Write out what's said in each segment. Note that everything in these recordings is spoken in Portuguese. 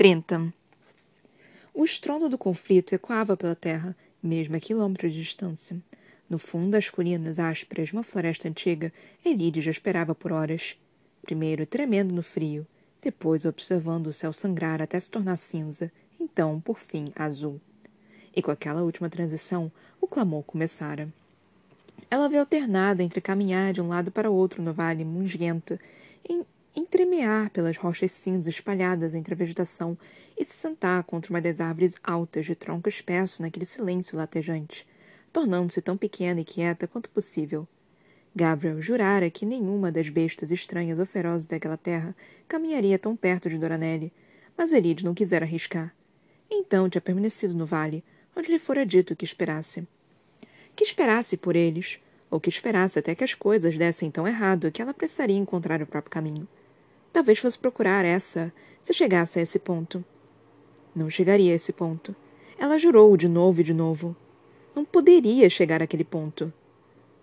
30. O estrondo do conflito ecoava pela terra, mesmo a quilômetros de distância. No fundo das colinas ásperas de uma floresta antiga, Elide já esperava por horas. Primeiro tremendo no frio, depois observando o céu sangrar até se tornar cinza, então, por fim, azul. E com aquela última transição, o clamor começara. Ela veio alternada entre caminhar de um lado para outro no vale musguento, entremear pelas rochas cinzas espalhadas entre a vegetação e se sentar contra uma das árvores altas de tronco espesso naquele silêncio latejante, tornando-se tão pequena e quieta quanto possível. Gabriel jurara que nenhuma das bestas estranhas ou ferozes daquela terra caminharia tão perto de Doranelli, mas Elide não quisera arriscar. Então tinha permanecido no vale, onde lhe fora dito que esperasse. Que esperasse por eles, ou que esperasse até que as coisas dessem tão errado que ela precisaria encontrar o próprio caminho. Talvez fosse procurar essa, se chegasse a esse ponto. Não chegaria a esse ponto. Ela jurou de novo e de novo. Não poderia chegar àquele ponto.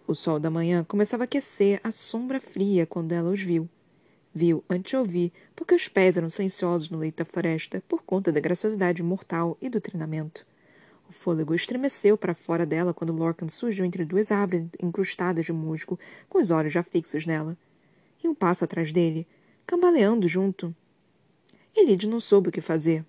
O sol da manhã começava a aquecer a sombra fria quando ela os viu. Viu antes de ouvir, porque os pés eram silenciosos no leito da floresta por conta da graciosidade mortal e do treinamento. O fôlego estremeceu para fora dela quando Lorcan surgiu entre duas árvores incrustadas de musgo, com os olhos já fixos nela. E um passo atrás dele, cambaleando junto. Elide não soube o que fazer.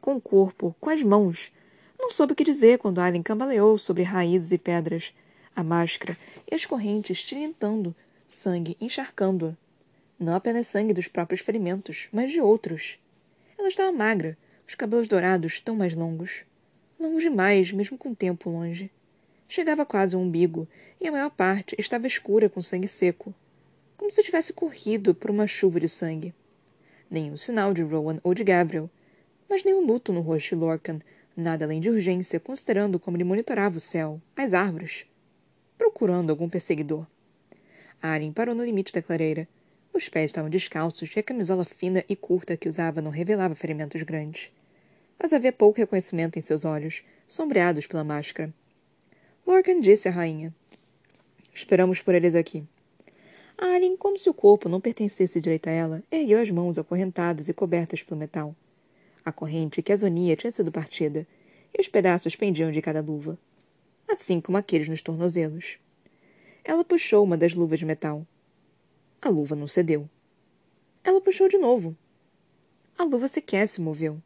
Com o corpo, com as mãos. Não soube o que dizer quando Alien cambaleou sobre raízes e pedras, a máscara e as correntes tilintando, sangue encharcando-a. Não apenas sangue dos próprios ferimentos, mas de outros. Ela estava magra, os cabelos dourados tão mais longos. Longe demais, mesmo com o tempo longe. Chegava quase ao umbigo, e a maior parte estava escura com sangue seco, como se tivesse corrido por uma chuva de sangue. Nenhum sinal de Rowan ou de Gabriel, mas nenhum luto no rosto de Lorcan, nada além de urgência, considerando como ele monitorava o céu, as árvores, procurando algum perseguidor. Aren parou no limite da clareira. Os pés estavam descalços e a camisola fina e curta que usava não revelava ferimentos grandes. Mas havia pouco reconhecimento em seus olhos, sombreados pela máscara. Lorcan disse à rainha: Esperamos por eles aqui. Alien, como se o corpo não pertencesse direito a ela, ergueu as mãos acorrentadas e cobertas pelo metal. A corrente que a zonia tinha sido partida, e os pedaços pendiam de cada luva, assim como aqueles nos tornozelos. Ela puxou uma das luvas de metal. A luva não cedeu. Ela puxou de novo. A luva sequer se moveu.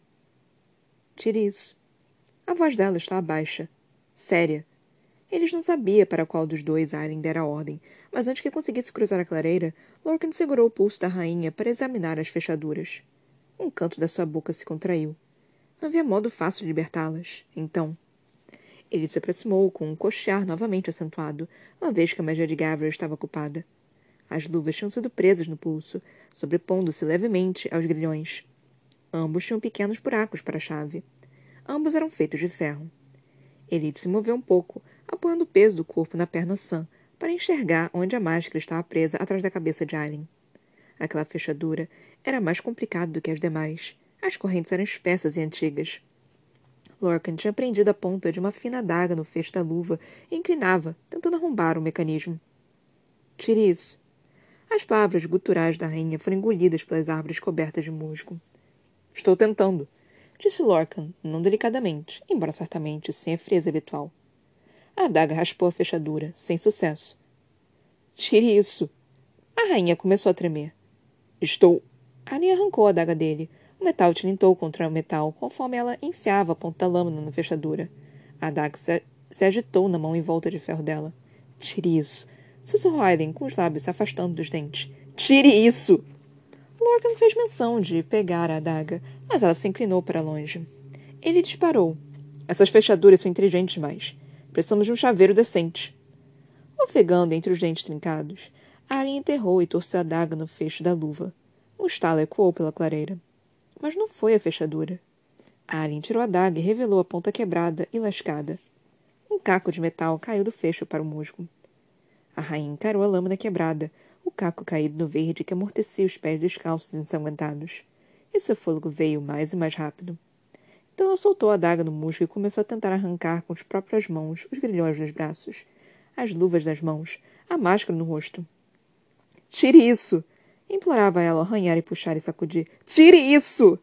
Tire isso. A voz dela estava baixa, séria, eles não sabia para qual dos dois Aren dera ordem, mas antes que conseguisse cruzar a clareira, Lorcan segurou o pulso da rainha para examinar as fechaduras. Um canto da sua boca se contraiu. Não havia modo fácil de libertá-las. Então. Ele se aproximou com um cochear novamente acentuado, uma vez que a magia de Gabriel estava ocupada. As luvas tinham sido presas no pulso, sobrepondo-se levemente aos grilhões. Ambos tinham pequenos buracos para a chave. Ambos eram feitos de ferro. Elite se moveu um pouco, apoiando o peso do corpo na perna sã, para enxergar onde a máscara estava presa atrás da cabeça de Aileen. Aquela fechadura era mais complicada do que as demais. As correntes eram espessas e antigas. Lorcan tinha prendido a ponta de uma fina adaga no fecho da luva e inclinava, tentando arrombar o mecanismo. Tire isso. As palavras guturais da rainha foram engolidas pelas árvores cobertas de musgo. Estou tentando, disse Lorcan, não delicadamente, embora certamente sem a frieza habitual. A adaga raspou a fechadura, sem sucesso. Tire isso. A rainha começou a tremer. Estou. Annie arrancou a adaga dele. O metal tilintou contra o metal conforme ela enfiava a ponta da lâmina na fechadura. A adaga se, agitou na mão em volta de ferro dela. Tire isso. Sussurrou Aileen, com os lábios se afastando dos dentes. Tire isso! Lorcan fez menção de pegar a adaga, mas ela se inclinou para longe. Ele disparou. Essas fechaduras são inteligentes demais. Precisamos de um chaveiro decente. Ofegando entre os dentes trincados, Alien enterrou e torceu a daga no fecho da luva. Um estalo ecoou pela clareira. Mas não foi a fechadura. Alien tirou a daga e revelou a ponta quebrada e lascada. Um caco de metal caiu do fecho para o musgo. A rainha encarou a lâmina quebrada, o caco caído no verde que amortecia os pés descalços ensanguentados. E seu fôlego veio mais e mais rápido. Então ela soltou a adaga no musgo e começou a tentar arrancar com as próprias mãos os grilhões nos braços, as luvas das mãos, a máscara no rosto. Tire isso! implorava ela ao arranhar e puxar e sacudir. Tire isso!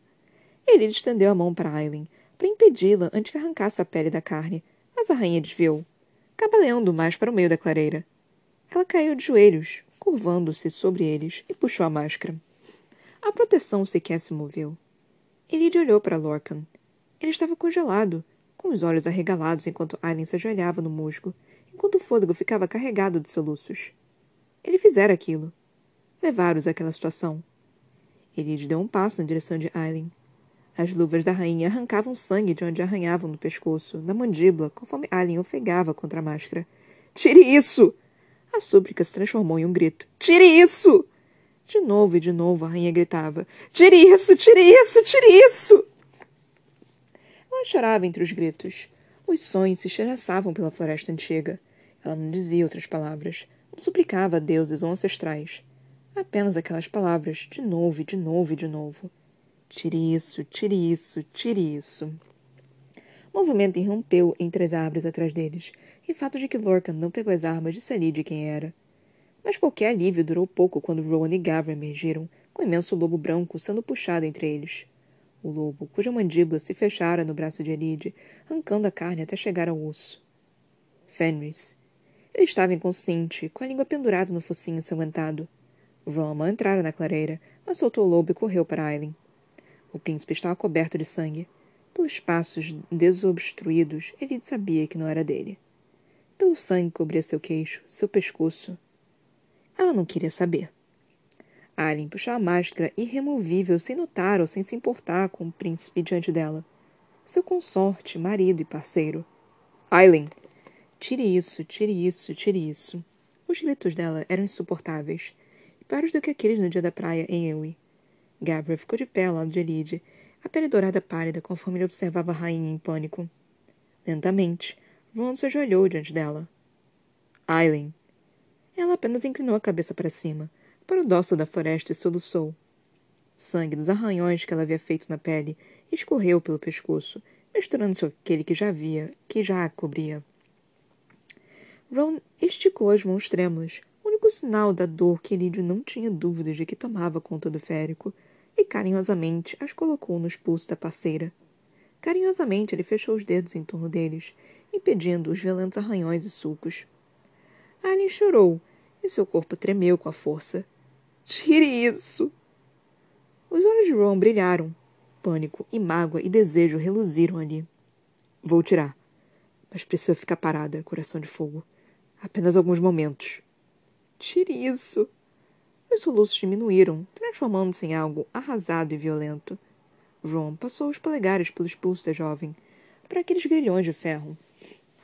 Ele estendeu a mão para Aileen, para impedi-la antes que arrancasse a pele da carne, mas a rainha desviou, cabaleando mais para o meio da clareira. Ela caiu de joelhos, curvando-se sobre eles, e puxou a máscara. A proteção sequer se moveu. Elide olhou para Lorcan. Ele estava congelado, com os olhos arregalados enquanto Aileen se ajoelhava no musgo, enquanto o fôlego ficava carregado de soluços. Ele fizera aquilo. Levar-os àquela situação. Elide deu um passo na direção de Aileen. As luvas da rainha arrancavam sangue de onde arranhavam no pescoço, na mandíbula, conforme Aileen ofegava contra a máscara. Tire isso! A súplica se transformou em um grito. Tire isso! De novo e de novo a rainha gritava: Tire isso! Tire isso! Tire isso! Chorava entre os gritos. Os sonhos se estilhaçavam pela floresta antiga. Ela não dizia outras palavras. Não suplicava a deuses ou ancestrais. Apenas aquelas palavras, de novo e de novo e de novo. Tire isso, tire isso, tire isso. O movimento irrompeu entre as árvores atrás deles, e o fato de que Lorcan não pegou as armas disse ali de quem era. Mas qualquer alívio durou pouco quando Rowan e Gavra emergiram, com o imenso lobo branco sendo puxado entre eles. O lobo, cuja mandíbula se fechara no braço de Elide, arrancando a carne até chegar ao osso. Fenris. Ele estava inconsciente, com a língua pendurada no focinho ensanguentado. Roma entrara na clareira, mas soltou o lobo e correu para Aileen. O príncipe estava coberto de sangue. Pelos passos desobstruídos, ele sabia que não era dele. Pelo sangue que cobria seu queixo, seu pescoço. Ela não queria saber. Alien puxou a máscara irremovível sem notar ou sem se importar com o príncipe diante dela. Seu consorte, marido e parceiro. Aileen! Tire isso, tire isso, tire isso. Os gritos dela eram insuportáveis. Piores do que aqueles no dia da praia em Ewe. Gabriel ficou de pé ao lado de Elide, a pele dourada pálida conforme ele observava a rainha em pânico. Lentamente, Ron se ajoelhou diante dela. Aileen. Ela apenas inclinou a cabeça para cima, para o dorso da floresta e soluçou. Sangue dos arranhões que ela havia feito na pele escorreu pelo pescoço, misturando-se com aquele que já havia, que já a cobria. Ron esticou as mãos trêmulas, único sinal da dor que Lídio não tinha dúvidas de que tomava conta do férico, e carinhosamente as colocou nos pulsos da parceira. Carinhosamente ele fechou os dedos em torno deles, impedindo os violentos arranhões e sulcos. Alien chorou, e seu corpo tremeu com a força. Tire isso! Os olhos de Ron brilharam. Pânico e mágoa e desejo reluziram ali. Vou tirar. Mas precisa ficar parada, coração de fogo. Apenas alguns momentos. Tire isso! Os soluços diminuíram, transformando-se em algo arrasado e violento. Ron passou os polegares pelos pulsos da jovem, para aqueles grilhões de ferro,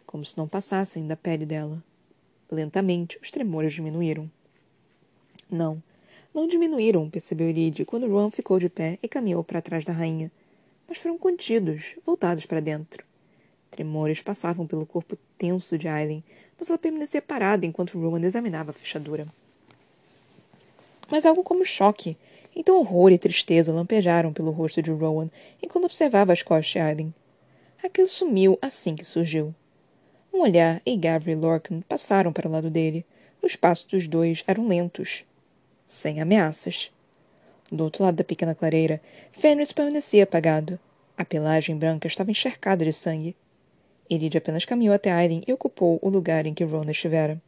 como se não passassem da pele dela. Lentamente, os tremores diminuíram. Não, não diminuíram, percebeu Elide quando Ron ficou de pé e caminhou para trás da rainha. Mas foram contidos, voltados para dentro. Tremores passavam pelo corpo tenso de Aileen, mas ela permanecia parada enquanto Rowan examinava a fechadura. Mas algo como choque, então horror e tristeza lampejaram pelo rosto de Rowan enquanto observava as costas de Aileen. Aquilo sumiu assim que surgiu. Um olhar e Gavri e Lorcan passaram para o lado dele. Os passos dos dois eram lentos, sem ameaças. Do outro lado da pequena clareira, Fenris permanecia apagado. A pelagem branca estava encharcada de sangue. Elide apenas caminhou até Aileen e ocupou o lugar em que Ron estivera.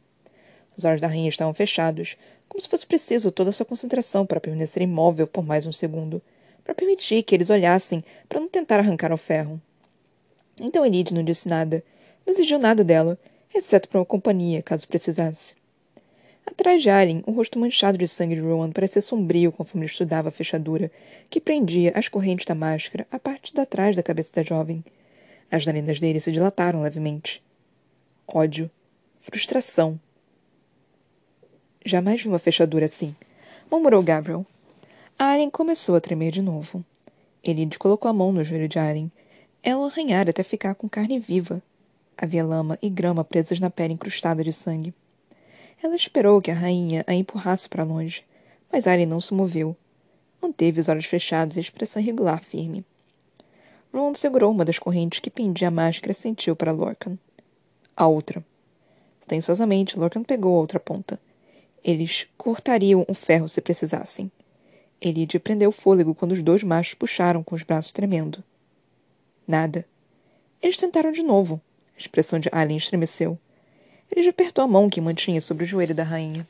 Os olhos da rainha estavam fechados, como se fosse preciso toda a sua concentração para permanecer imóvel por mais um segundo, para permitir que eles olhassem, para não tentar arrancar o ferro. Então Elide não disse nada, não exigiu nada dela, exceto para uma companhia, caso precisasse. Atrás de Alien, o rosto manchado de sangue de Rowan parecia sombrio conforme estudava a fechadura, que prendia as correntes da máscara à parte da trás da cabeça da jovem. As narinas dele se dilataram levemente. Ódio. Frustração. Jamais vi uma fechadura assim, murmurou Gabriel. Alien começou a tremer de novo. Ele colocou a mão no joelho de Alien. Ela arranhara até ficar com carne viva. Havia lama e grama presas na pele encrustada de sangue. Ela esperou que a rainha a empurrasse para longe, mas Ari não se moveu. Manteve os olhos fechados e a expressão irregular firme. Ron segurou uma das correntes que pendia a máscara e sentiu para Lorcan. A outra. Silenciosamente, Lorcan pegou a outra ponta. Eles cortariam o ferro se precisassem. Elide prendeu o fôlego quando os dois machos puxaram com os braços tremendo. Nada. Eles tentaram de novo. A expressão de Alien estremeceu. Ele apertou a mão que mantinha sobre o joelho da rainha.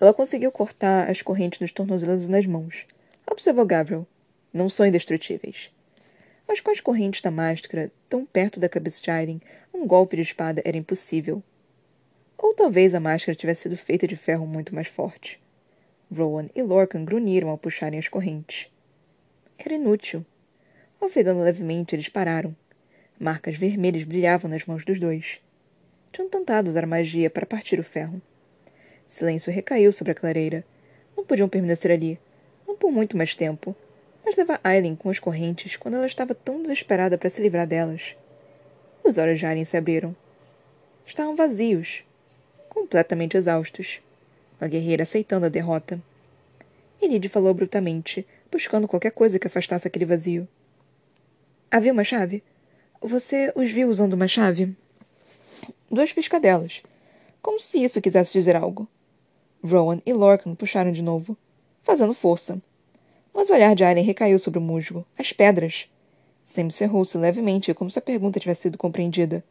Ela conseguiu cortar as correntes nos tornozelos e nas mãos. Observou Gabriel. Não são indestrutíveis. Mas com as correntes da máscara tão perto da cabeça de Aileen, um golpe de espada era impossível. Ou talvez a máscara tivesse sido feita de ferro muito mais forte. Rowan e Lorcan grunhiram ao puxarem as correntes. Era inútil. Ofegando levemente, eles pararam. Marcas vermelhas brilhavam nas mãos dos dois. Tinham tentado usar magia para partir o ferro. Silêncio recaiu sobre a clareira. Não podiam permanecer ali, não por muito mais tempo, mas levar Aileen com as correntes quando ela estava tão desesperada para se livrar delas. Os olhos de Aileen se abriram. Estavam vazios, completamente exaustos. A guerreira aceitando a derrota. Enid falou abruptamente, buscando qualquer coisa que afastasse aquele vazio. Havia uma chave? Você os viu usando uma chave? Duas piscadelas. Como se isso quisesse dizer algo. Rowan e Lorcan puxaram de novo, fazendo força. Mas o olhar de Alien recaiu sobre o musgo, as pedras. Sam cerrou-se levemente, como se a pergunta tivesse sido compreendida.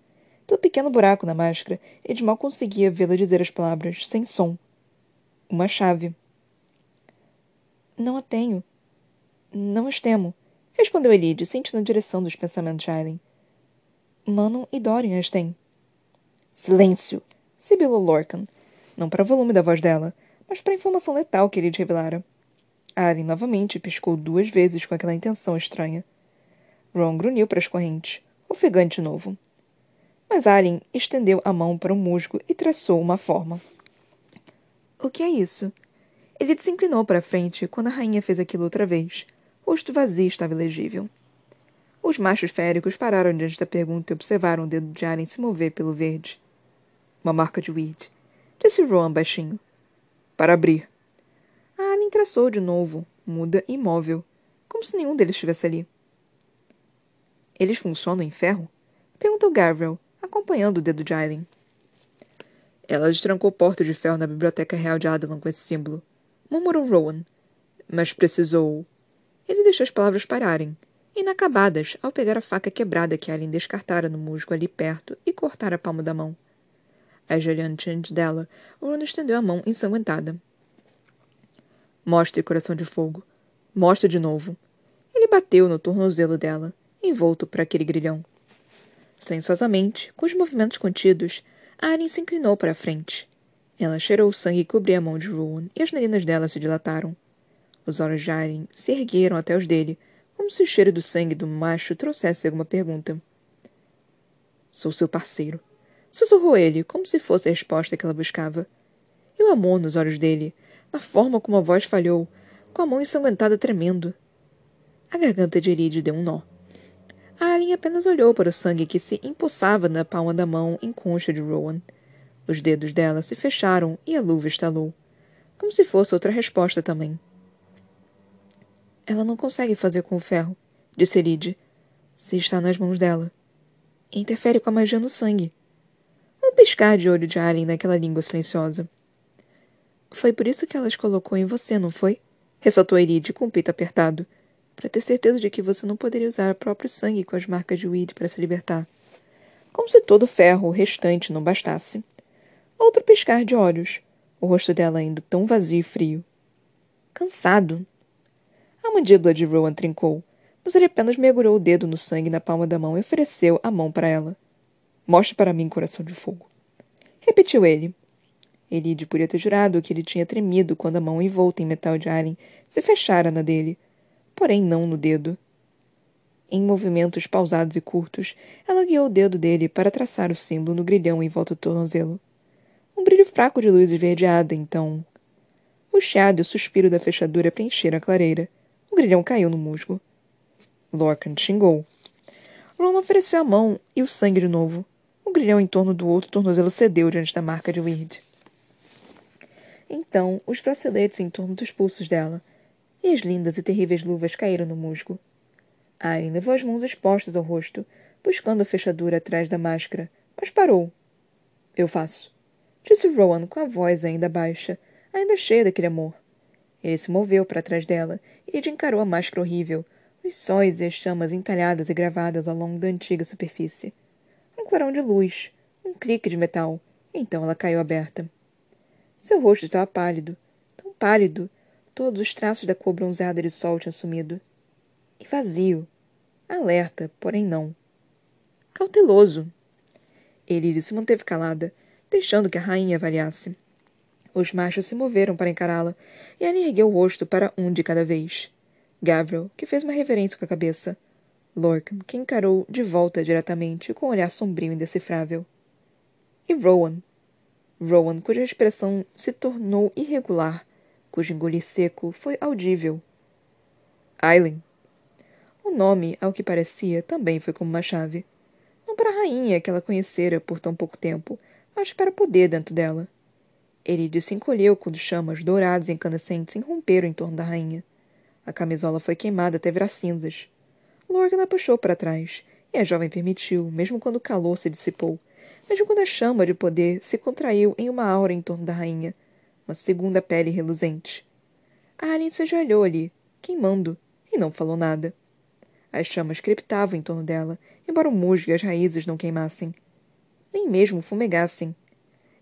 Pelo pequeno buraco na máscara, Ed mal conseguia vê-la dizer as palavras, sem som. Uma chave. Não a tenho. Não as temo respondeu Elide, sentindo a direção dos pensamentos de Aileen. Manon e Dorian as têm. Silêncio! sibilou Lorcan. Não para o volume da voz dela, mas para a informação letal que Elide revelara. Aileen novamente piscou duas vezes com aquela intenção estranha. Ron grunhiu para as correntes, ofegante novo. Mas Aileen estendeu a mão para o musgo e traçou uma forma. O que é isso? Ele se inclinou para a frente quando a rainha fez aquilo outra vez, rosto vazio estava elegível. Os machos féricos pararam diante da pergunta e observaram o dedo de Aren se mover pelo verde. Uma marca de Weed, disse Rowan baixinho. Para abrir. A Alien traçou de novo, muda e imóvel, como se nenhum deles estivesse ali. Eles funcionam em ferro? Perguntou Gabriel, acompanhando o dedo de Aileen. Ela destrancou porta de ferro na biblioteca real de Adelan com esse símbolo. Murmurou Rowan. Mas precisou ele deixou as palavras pararem, inacabadas, ao pegar a faca quebrada que Alien descartara no musgo ali perto e cortar a palma da mão. Ajoelhando diante dela, Bruno estendeu a mão ensanguentada. Mostre, coração de fogo. Mostre de novo. Ele bateu no tornozelo dela, envolto por aquele grilhão. Silenciosamente, com os movimentos contidos, Aren se inclinou para a frente. Ela cheirou o sangue que cobria a mão de Rowan e as narinas dela se dilataram. Os olhos de Aileen se ergueram até os dele, como se o cheiro do sangue do macho trouxesse alguma pergunta. Sou seu parceiro. Sussurrou ele, como se fosse a resposta que ela buscava. E o amor nos olhos dele, na forma como a voz falhou, com a mão ensanguentada tremendo. A garganta de Elide deu um nó. A Alien apenas olhou para o sangue que se empoçava na palma da mão em concha de Rowan. Os dedos dela se fecharam e a luva estalou. Como se fosse outra resposta também. Ela não consegue fazer com o ferro, disse Elide. Se está nas mãos dela. Interfere com a magia no sangue. Um piscar de olho de Alien naquela língua silenciosa. Foi por isso que ela as colocou em você, não foi? Ressaltou Elide com o peito apertado, para ter certeza de que você não poderia usar o próprio sangue com as marcas de Weed para se libertar. Como se todo o ferro restante não bastasse. Outro piscar de olhos, o rosto dela ainda tão vazio e frio. Cansado, a mandíbula de Rowan trincou, mas ele apenas mergulhou o dedo no sangue na palma da mão e ofereceu a mão para ela. Mostre para mim, coração de fogo. Repetiu ele. Elide podia ter jurado que ele tinha tremido quando a mão envolta em metal de Alien se fechara na dele, porém não no dedo. Em movimentos pausados e curtos, ela guiou o dedo dele para traçar o símbolo no grilhão em volta do tornozelo. Um brilho fraco de luz esverdeada, então. O chiado e o suspiro da fechadura preencheram a clareira grilhão caiu no musgo. Lorcan xingou. Ron ofereceu a mão e o sangue de novo. O grilhão em torno do outro tornozelo cedeu diante da marca de Weird. Então, os braceletes em torno dos pulsos dela, e as lindas e terríveis luvas caíram no musgo. Aileen levou as mãos expostas ao rosto, buscando a fechadura atrás da máscara, mas parou. Eu faço, disse Rowan com a voz ainda baixa, ainda cheia daquele amor. Ele se moveu para trás dela e encarou a máscara horrível, os sóis e as chamas entalhadas e gravadas ao longo da antiga superfície. Clarão de luz, um clique de metal, então ela caiu aberta. Seu rosto estava pálido, tão pálido, todos os traços da cor bronzeada de sol tinham sumido. E vazio. Alerta, porém não. Cauteloso. Elide se manteve calada, deixando que a rainha avaliasse. Os machos se moveram para encará-la, e ela ergueu o rosto para um de cada vez. Gabriel, que fez uma reverência com a cabeça. Lorcan, que encarou de volta diretamente, com um olhar sombrio e indecifrável. E Rowan. Rowan, cuja expressão se tornou irregular, cujo engolir seco foi audível. Aileen. O nome, ao que parecia, também foi como uma chave. Não para a rainha que ela conhecera por tão pouco tempo, mas para poder dentro dela. Eride se encolheu quando chamas douradas e incandescentes irromperam em torno da rainha. A camisola foi queimada até virar cinzas. Lorgan a puxou para trás, e a jovem permitiu, mesmo quando o calor se dissipou, mesmo quando a chama de poder se contraiu em uma aura em torno da rainha, uma segunda pele reluzente. A Alien se ajoelhou ali, queimando, e não falou nada. As chamas crepitavam em torno dela, embora o musgo e as raízes não queimassem. Nem mesmo fumegassem.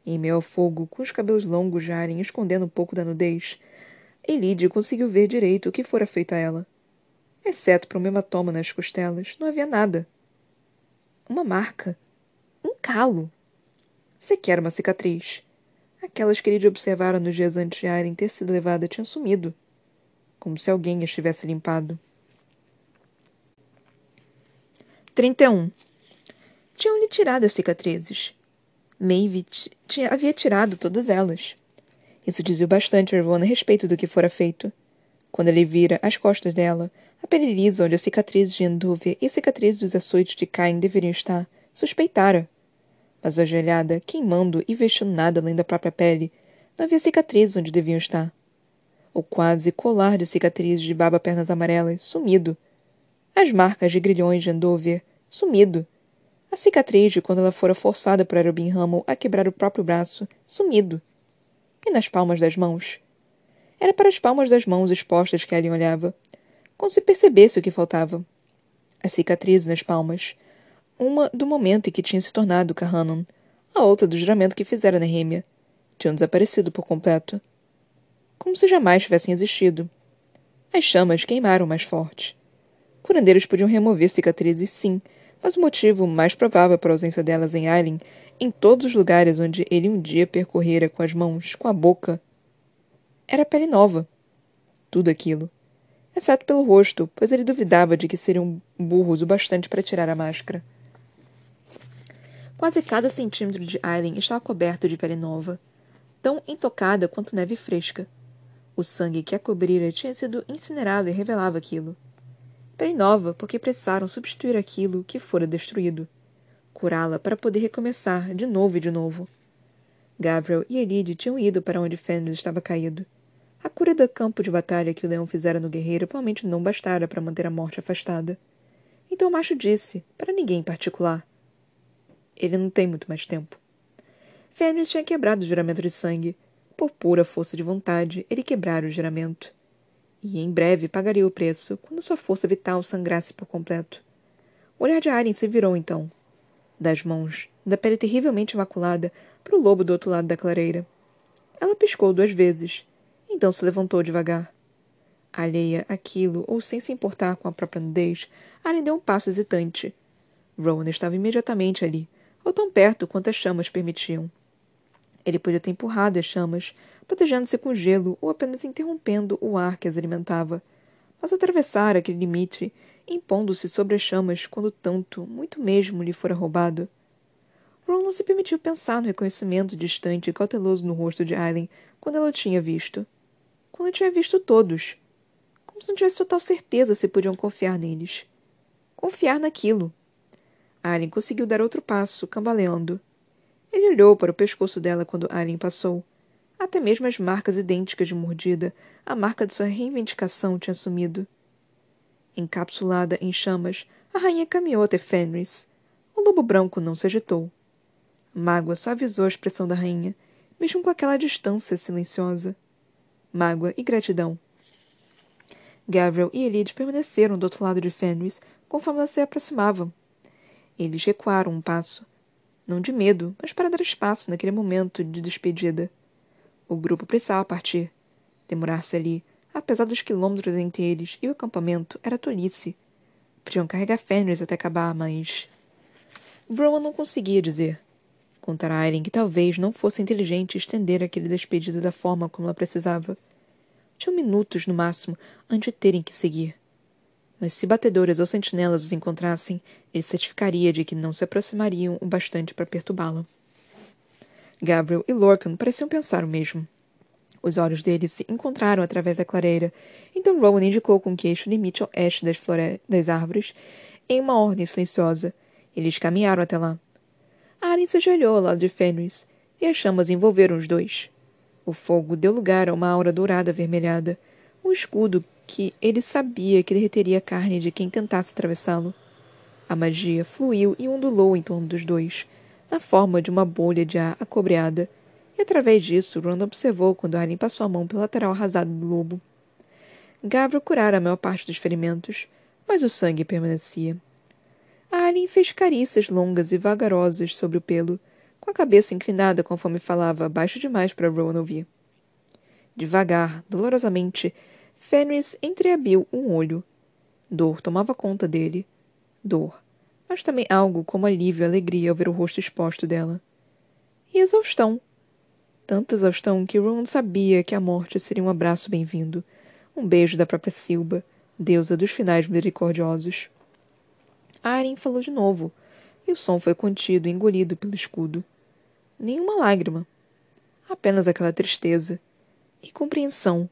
Em meio ao fogo, com os cabelos longos jarem escondendo um pouco da nudez, Elide conseguiu ver direito o que fora feito a ela. Exceto para um hematoma nas costelas, não havia nada. Uma marca. Um calo. Sequer uma cicatriz. Aquelas que Elide observara nos dias antes de Aren ter sido levada tinham sumido. Como se alguém as tivesse limpado. 31. Tinham-lhe tirado as cicatrizes. Maeve havia tirado todas elas. Isso dizia bastante a Ravonna a respeito do que fora feito. Quando ele vira as costas dela, a pele lisa onde as cicatrizes de Endúvia e as cicatrizes dos açoites de Cain deveriam estar, suspeitara. Mas ajoelhada, queimando e vestindo nada além da própria pele, não havia cicatrizes onde deviam estar. O quase colar de cicatrizes de baba pernas amarelas, sumido. As marcas de grilhões de Endover, sumido. A cicatriz de quando ela fora forçada por Arobin Hummel a quebrar o próprio braço, sumido. E nas palmas das mãos? Era para as palmas das mãos expostas que Ellen olhava, como se percebesse o que faltava. A cicatriz nas palmas. Uma do momento em que tinha se tornado Kahanan, a outra do juramento que fizera Nehemia. Tinham desaparecido por completo. Como se jamais tivessem existido. As chamas queimaram mais forte. Curandeiros podiam remover cicatrizes, sim, mas o motivo mais provável para a ausência delas em Aileen, em todos os lugares onde ele um dia percorrera com as mãos, com a boca, era a pele nova. Tudo aquilo. Exceto pelo rosto, pois ele duvidava de que seriam burros o bastante para tirar a máscara. Quase cada centímetro de Aileen estava coberto de pele nova, tão intocada quanto neve fresca. O sangue que a cobrira tinha sido incinerado e revelava aquilo. Pele nova, porque precisaram substituir aquilo que fora destruído. Curá-la para poder recomeçar de novo e de novo. Gabriel e Elide tinham ido para onde Fenris estava caído. A cura do campo de batalha que o leão fizera no guerreiro provavelmente não bastara para manter a morte afastada. Então o macho disse, para ninguém em particular. Ele não tem muito mais tempo. Fenris tinha quebrado o juramento de sangue. Por pura força de vontade, ele quebrara o juramento e em breve pagaria o preço quando sua força vital sangrasse por completo. O olhar de Aren se virou então, das mãos, da pele terrivelmente imaculada, para o lobo do outro lado da clareira. Ela piscou duas vezes, então se levantou devagar. Alheia àquilo, ou sem se importar com a própria nudez, Aren deu um passo hesitante. Rowan estava imediatamente ali, ou tão perto quanto as chamas permitiam. Ele podia ter empurrado as chamas, protegendo-se com gelo ou apenas interrompendo o ar que as alimentava, mas atravessar aquele limite, impondo-se sobre as chamas quando tanto, muito mesmo, lhe fora roubado. Ron não se permitiu pensar no reconhecimento distante e cauteloso no rosto de Aileen quando ela o tinha visto. Quando tinha visto todos. Como se não tivesse total certeza se podiam confiar neles. Confiar naquilo. Aileen conseguiu dar outro passo, cambaleando. Ele olhou para o pescoço dela quando Aileen passou até mesmo as marcas idênticas de mordida, a marca de sua reivindicação tinha sumido. Encapsulada em chamas, a rainha caminhou até Fenris. O lobo branco não se agitou. Mágoa só avisou a expressão da rainha, mesmo com aquela distância silenciosa. Mágoa e gratidão. Gabriel e Elide permaneceram do outro lado de Fenris conforme ela se aproximava. Eles recuaram um passo, não de medo, mas para dar espaço naquele momento de despedida. O grupo precisava partir. Demorar-se ali, apesar dos quilômetros entre eles e o acampamento, era tolice. Podiam carregar Fenris até acabar, mas. Rowan não conseguia dizer. Contar a Aileen que talvez não fosse inteligente estender aquele despedido da forma como ela precisava. Tinham minutos, no máximo, antes de terem que seguir. Mas se batedoras ou sentinelas os encontrassem, ele certificaria de que não se aproximariam o bastante para perturbá-la. Gabriel e Lorcan pareciam pensar o mesmo. Os olhos deles se encontraram através da clareira, então Rowan indicou com o queixo limite ao oeste das, das árvores, em uma ordem silenciosa. Eles caminharam até lá. Aren se ajoelhou ao lado de Fenris, e as chamas envolveram os dois. O fogo deu lugar a uma aura dourada avermelhada, um escudo que ele sabia que derreteria a carne de quem tentasse atravessá-lo. A magia fluiu e ondulou em torno dos dois, na forma de uma bolha de ar acobreada, e através disso Ron observou quando Arlen passou a mão pelo lateral arrasado do lobo. Gavro curara a maior parte dos ferimentos, mas o sangue permanecia. Arlen fez carícias longas e vagarosas sobre o pelo, com a cabeça inclinada conforme falava, baixo demais para Rowan ouvir. Devagar, dolorosamente, Fenris entreabriu um olho. Dor tomava conta dele. Dor. Mas também algo como alívio e alegria ao ver o rosto exposto dela. E exaustão. Tanta exaustão que Rowan sabia que a morte seria um abraço bem-vindo. Um beijo da própria Silba, deusa dos finais misericordiosos. Aren falou de novo, e o som foi contido e engolido pelo escudo. Nenhuma lágrima. Apenas aquela tristeza e compreensão.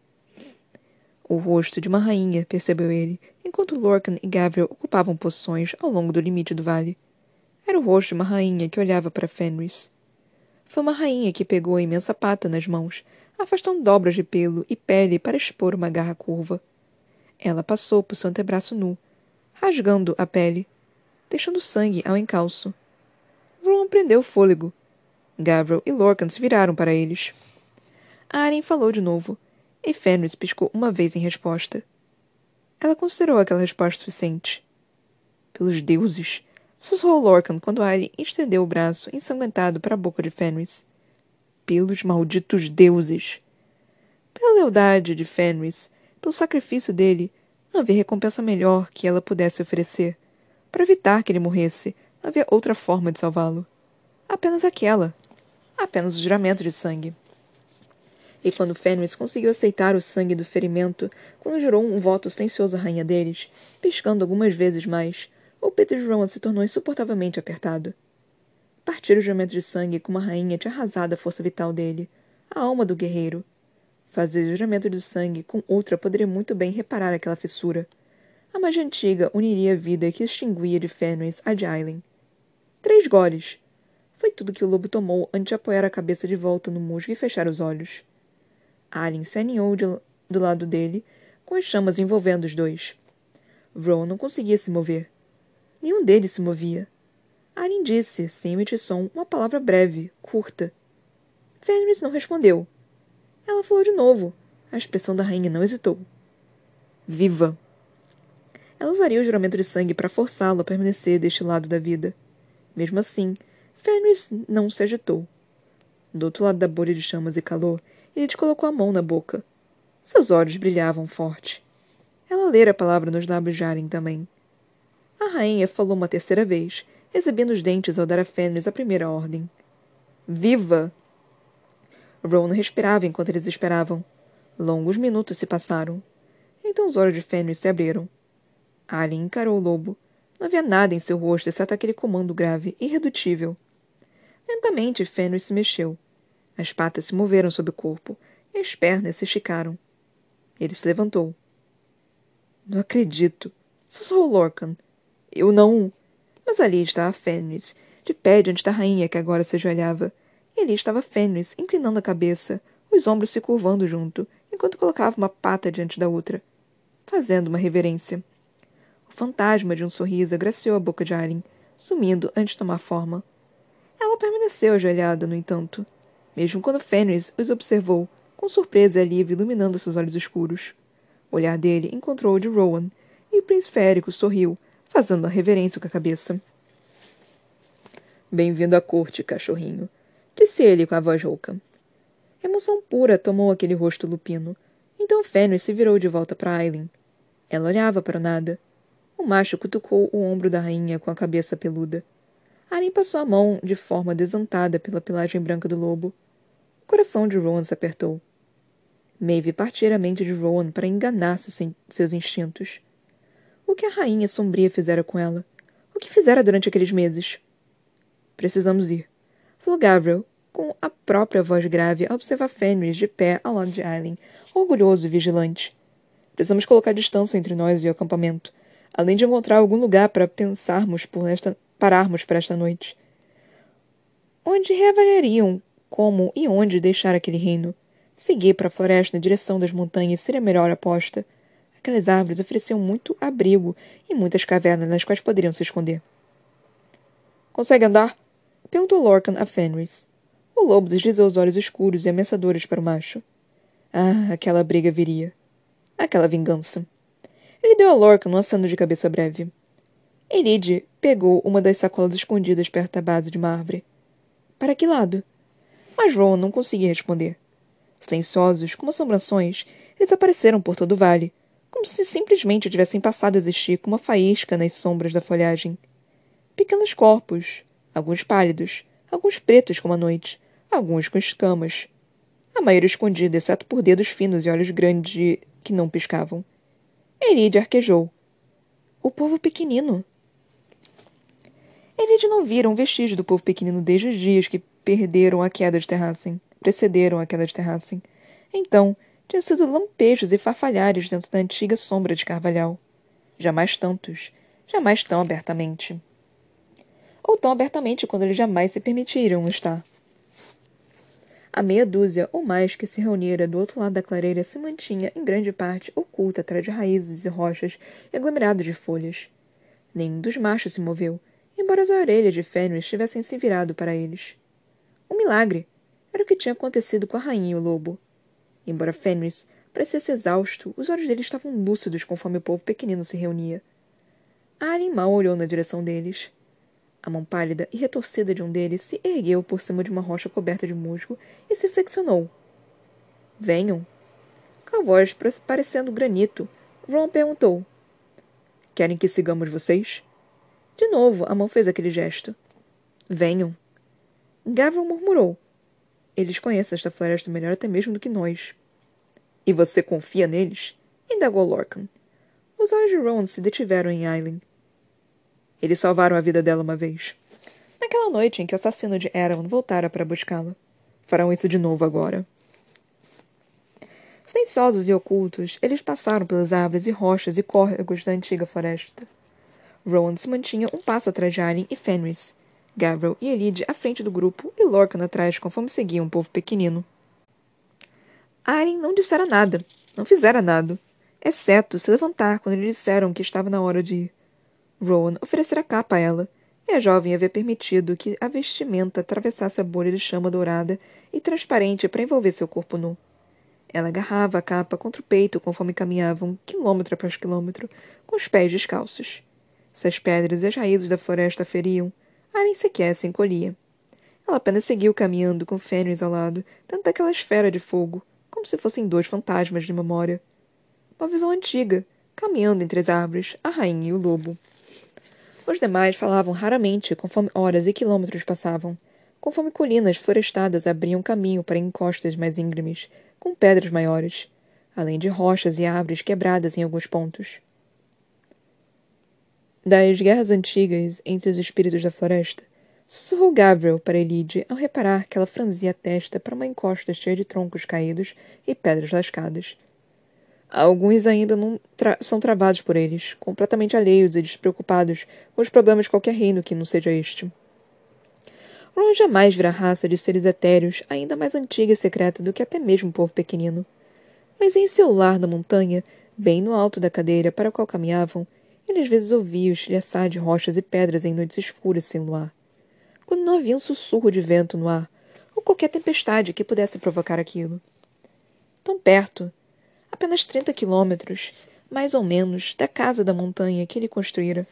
O rosto de uma rainha, percebeu ele, enquanto Lorcan e Gabriel ocupavam posições ao longo do limite do vale. Era o rosto de uma rainha que olhava para Fenris. Foi uma rainha que pegou a imensa pata nas mãos, afastando dobras de pelo e pele para expor uma garra curva. Ela passou por seu antebraço nu, rasgando a pele, deixando sangue ao encalço. Ron prendeu o fôlego Gavril e Lorcan se viraram para eles. Aren falou de novo, e Fenris piscou uma vez em resposta. Ela considerou aquela resposta suficiente. Pelos deuses! Sussurrou Lorcan quando Aren estendeu o braço ensanguentado para a boca de Fenris. Pelos malditos deuses! Pela lealdade de Fenris, pelo sacrifício dele, não havia recompensa melhor que ela pudesse oferecer. Para evitar que ele morresse, havia outra forma de salvá-lo. Apenas aquela apenas o juramento de sangue. E quando Fenris conseguiu aceitar o sangue do ferimento, quando jurou um voto silencioso à rainha deles, piscando algumas vezes mais, o peito de Rowan se tornou insuportavelmente apertado. Partir o juramento de sangue com uma rainha tinha arrasado a força vital dele, a alma do guerreiro. Fazer o juramento de sangue com outra poderia muito bem reparar aquela fissura. A magia antiga uniria a vida que extinguia de Fenris a de Aileen. Três goles, foi tudo que o lobo tomou antes de apoiar a cabeça de volta no musgo e fechar os olhos. Alien se aninhou de, do lado dele, com as chamas envolvendo os dois. Ron não conseguia se mover. Nenhum deles se movia. Alien disse, sem emitir som, uma palavra breve, curta. Fenris não respondeu. Ela falou de novo. A expressão da rainha não hesitou. Viva! Ela usaria o juramento de sangue para forçá-lo a permanecer deste lado da vida. Mesmo assim, Fenris não se agitou. Do outro lado da bolha de chamas e calor, ele te colocou a mão na boca. Seus olhos brilhavam forte. Ela lera a palavra nos lábios de Aren também. A rainha falou uma terceira vez, exibindo os dentes ao dar a Fenris a primeira ordem. Viva! Ron respirava enquanto eles esperavam. Longos minutos se passaram. Então os olhos de Fenris se abriram. Alien encarou o lobo. Não havia nada em seu rosto exceto aquele comando grave, irredutível. Lentamente, Fenris se mexeu. As patas se moveram sob o corpo e as pernas se esticaram. Ele se levantou. Não acredito. Sussurrou Lorcan. Eu não. Mas ali estava Fenris, de pé diante da rainha que agora se ajoelhava. E ali estava Fenris, inclinando a cabeça, os ombros se curvando junto, enquanto colocava uma pata diante da outra, fazendo uma reverência. O fantasma de um sorriso agraciou a boca de Arlen, sumindo antes de tomar forma. Ela permaneceu ajoelhada, no entanto, mesmo quando Fenris os observou, com surpresa e alívio iluminando seus olhos escuros. O olhar dele encontrou o de Rowan, e o príncipe Érico sorriu, fazendo uma reverência com a cabeça. Bem-vindo à corte, cachorrinho, disse ele com a voz rouca. Emoção pura tomou aquele rosto lupino. Então Fenris se virou de volta para Aileen. Ela olhava para o nada. O macho cutucou o ombro da rainha com a cabeça peluda. Aileen passou a mão de forma desantada pela pelagem branca do lobo. O coração de Rowan se apertou. Maeve partira a mente de Rowan para enganar seus instintos. O que a rainha sombria fizera com ela? O que fizera durante aqueles meses? Precisamos ir. Falou Gabriel, com a própria voz grave, a observar Fenris de pé ao lado de Aileen, orgulhoso e vigilante. Precisamos colocar distância entre nós e o acampamento, além de encontrar algum lugar para pensarmos por esta, pararmos para esta noite. Onde reavaliariam como e onde deixar aquele reino? Seguir para a floresta na direção das montanhas seria a melhor aposta. Aquelas árvores ofereciam muito abrigo e muitas cavernas nas quais poderiam se esconder. Consegue andar? Perguntou Lorcan a Fenris. O lobo deslizou os olhos escuros e ameaçadores para o macho. Ah, aquela briga viria. Aquela vingança. Ele deu a um aceno de cabeça breve. Elide pegou uma das sacolas escondidas perto da base de uma árvore. Para que lado? Mas Ron não conseguia responder. Silenciosos, como assombrações, eles apareceram por todo o vale, como se simplesmente tivessem passado a existir como uma faísca nas sombras da folhagem. Pequenos corpos, alguns pálidos, alguns pretos como a noite, alguns com escamas. A maioria escondida, exceto por dedos finos e olhos grandes que não piscavam. Elide arquejou. O povo pequenino. Elide não vira um vestígio do povo pequenino desde os dias que perderam a queda de Terrassen, precederam a queda de Terrassen. Então, tinham sido lampejos e farfalhares dentro da antiga sombra de Carvalhal. Jamais tantos, jamais tão abertamente. Ou tão abertamente quando eles jamais se permitiriam estar. A meia dúzia ou mais que se reunira do outro lado da clareira se mantinha, em grande parte, oculta atrás de raízes e rochas e aglomerados de folhas. Nenhum dos machos se moveu, embora as orelhas de Fenris tivessem se virado para eles. Um milagre! Era o que tinha acontecido com a rainha e o lobo. Embora Fenris parecesse exausto, os olhos dele estavam lúcidos conforme o povo pequenino se reunia. Arien mal olhou na direção deles. A mão pálida e retorcida de um deles se ergueu por cima de uma rocha coberta de musgo e se flexionou. Venham. Com a voz parecendo granito, Ron perguntou: Querem que sigamos vocês? De novo, a mão fez aquele gesto. Venham. Gavron murmurou. Eles conhecem esta floresta melhor até mesmo do que nós. E você confia neles? indagou Lorcan. Os olhos de Ron se detiveram em Aileen. Eles salvaram a vida dela uma vez. Naquela noite em que o assassino de Aaron voltara para buscá-la. Farão isso de novo agora. Silenciosos e ocultos, eles passaram pelas árvores e rochas e córregos da antiga floresta. Rowan se mantinha um passo atrás de Alien e Fenris, Gavril e Elide à frente do grupo e Lorcan atrás conforme seguia um povo pequenino. Alien não dissera nada, não fizera nada, exceto se levantar quando lhe disseram que estava na hora de ir. Rowan oferecera capa a ela, e a jovem havia permitido que a vestimenta atravessasse a bolha de chama dourada e transparente para envolver seu corpo nu. Ela agarrava a capa contra o peito conforme caminhavam, quilômetro após quilômetro, com os pés descalços. Se as pedras e as raízes da floresta feriam, Aren sequer se encolhia. Ela apenas seguiu caminhando com Fenris ao lado, dentro daquela esfera de fogo, como se fossem dois fantasmas de memória. Uma visão antiga, caminhando entre as árvores, a rainha e o lobo. Os demais falavam raramente, conforme horas e quilômetros passavam, conforme colinas florestadas abriam caminho para encostas mais íngremes, com pedras maiores, além de rochas e árvores quebradas em alguns pontos. Das guerras antigas entre os espíritos da floresta, sussurrou Gabriel para Elide ao reparar que ela franzia a testa para uma encosta cheia de troncos caídos e pedras lascadas, Alguns ainda não tra são travados por eles, completamente alheios e despreocupados com os problemas de qualquer reino que não seja este. Ron jamais vira raça de seres etéreos ainda mais antiga e secreta do que até mesmo o povo pequenino. Mas em seu lar na montanha, bem no alto da cadeira para a qual caminhavam, ele às vezes ouvia o estilhaçar de rochas e pedras em noites escuras sem luar. Quando não havia um sussurro de vento no ar, ou qualquer tempestade que pudesse provocar aquilo. tão perto. Apenas trinta quilômetros, mais ou menos, da casa da montanha que ele construíra.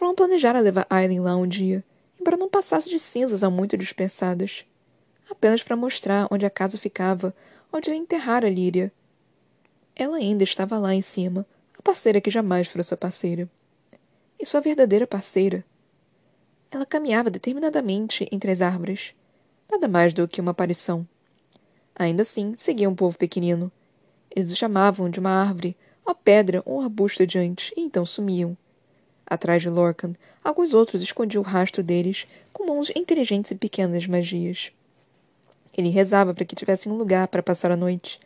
Ron planejara levar Aileen lá um dia, embora não passasse de cinzas há muito dispersadas. Apenas para mostrar onde a casa ficava, onde ele enterrara Líria. Ela ainda estava lá em cima, a parceira que jamais fora sua parceira. E sua verdadeira parceira. Ela caminhava determinadamente entre as árvores. Nada mais do que uma aparição. Ainda assim, seguia um povo pequenino. Eles o chamavam de uma árvore, uma pedra ou um arbusto adiante, e então sumiam. Atrás de Lorcan, alguns outros escondiam o rastro deles com mãos inteligentes e pequenas magias. Ele rezava para que tivessem um lugar para passar a noite.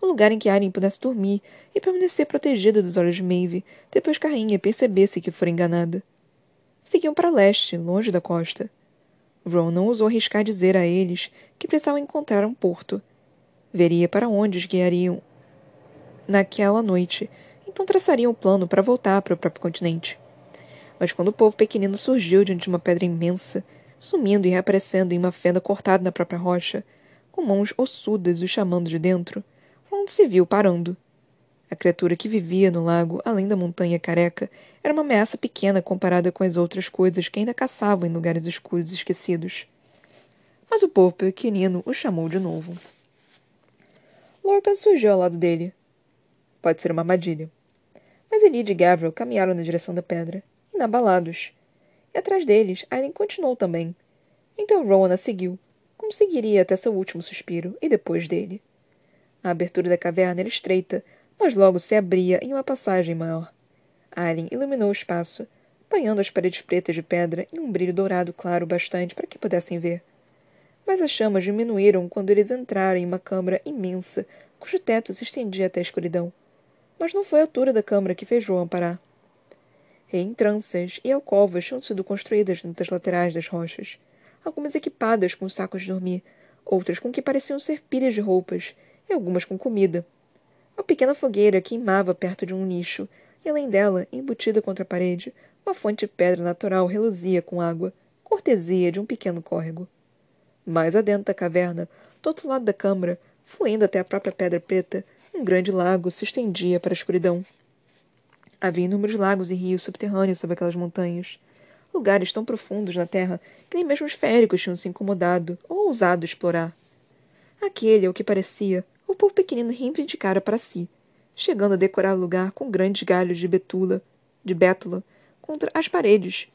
Um lugar em que Arya pudesse dormir e permanecer protegida dos olhos de Maeve depois que a rainha percebesse que fora enganada. Seguiam para leste, longe da costa. Ron não ousou arriscar dizer a eles que precisavam encontrar um porto. Veria para onde os guiariam naquela noite, então traçariam um plano para voltar para o próprio continente. Mas quando o povo pequenino surgiu diante de uma pedra imensa, sumindo e reaparecendo em uma fenda cortada na própria rocha, com mãos ossudas o chamando de dentro, Ron se viu parando. A criatura que vivia no lago, além da montanha careca, era uma ameaça pequena comparada com as outras coisas que ainda caçavam em lugares escuros e esquecidos. Mas o povo pequenino o chamou de novo. Lorcan surgiu ao lado dele. Pode ser uma armadilha. Mas Elide e Gabriel caminharam na direção da pedra, inabalados. E atrás deles, Aileen continuou também. Então Rowan a seguiu, como seguiria até seu último suspiro, e depois dele. A abertura da caverna era estreita, mas logo se abria em uma passagem maior. Alien iluminou o espaço, banhando as paredes pretas de pedra em um brilho dourado claro bastante para que pudessem ver. Mas as chamas diminuíram quando eles entraram em uma câmara imensa, cujo teto se estendia até a escuridão. Mas não foi a altura da câmara que fez João parar. Reentranças e alcovas tinham sido construídas das laterais das rochas, algumas equipadas com sacos de dormir, outras com que pareciam ser pilhas de roupas, e algumas com comida. Uma pequena fogueira queimava perto de um nicho, e além dela, embutida contra a parede, uma fonte de pedra natural reluzia com água, cortesia de um pequeno córrego. Mais adentro da caverna, do outro lado da câmara, fluindo até a própria pedra preta, um grande lago se estendia para a escuridão. Havia inúmeros lagos e rios subterrâneos sob aquelas montanhas. Lugares tão profundos na terra que nem mesmo os féricos tinham se incomodado ou ousado explorar. Aquele, ao que parecia, o povo pequenino reivindicara para si, chegando a decorar o lugar com grandes galhos de betula, de bétula, contra as paredes.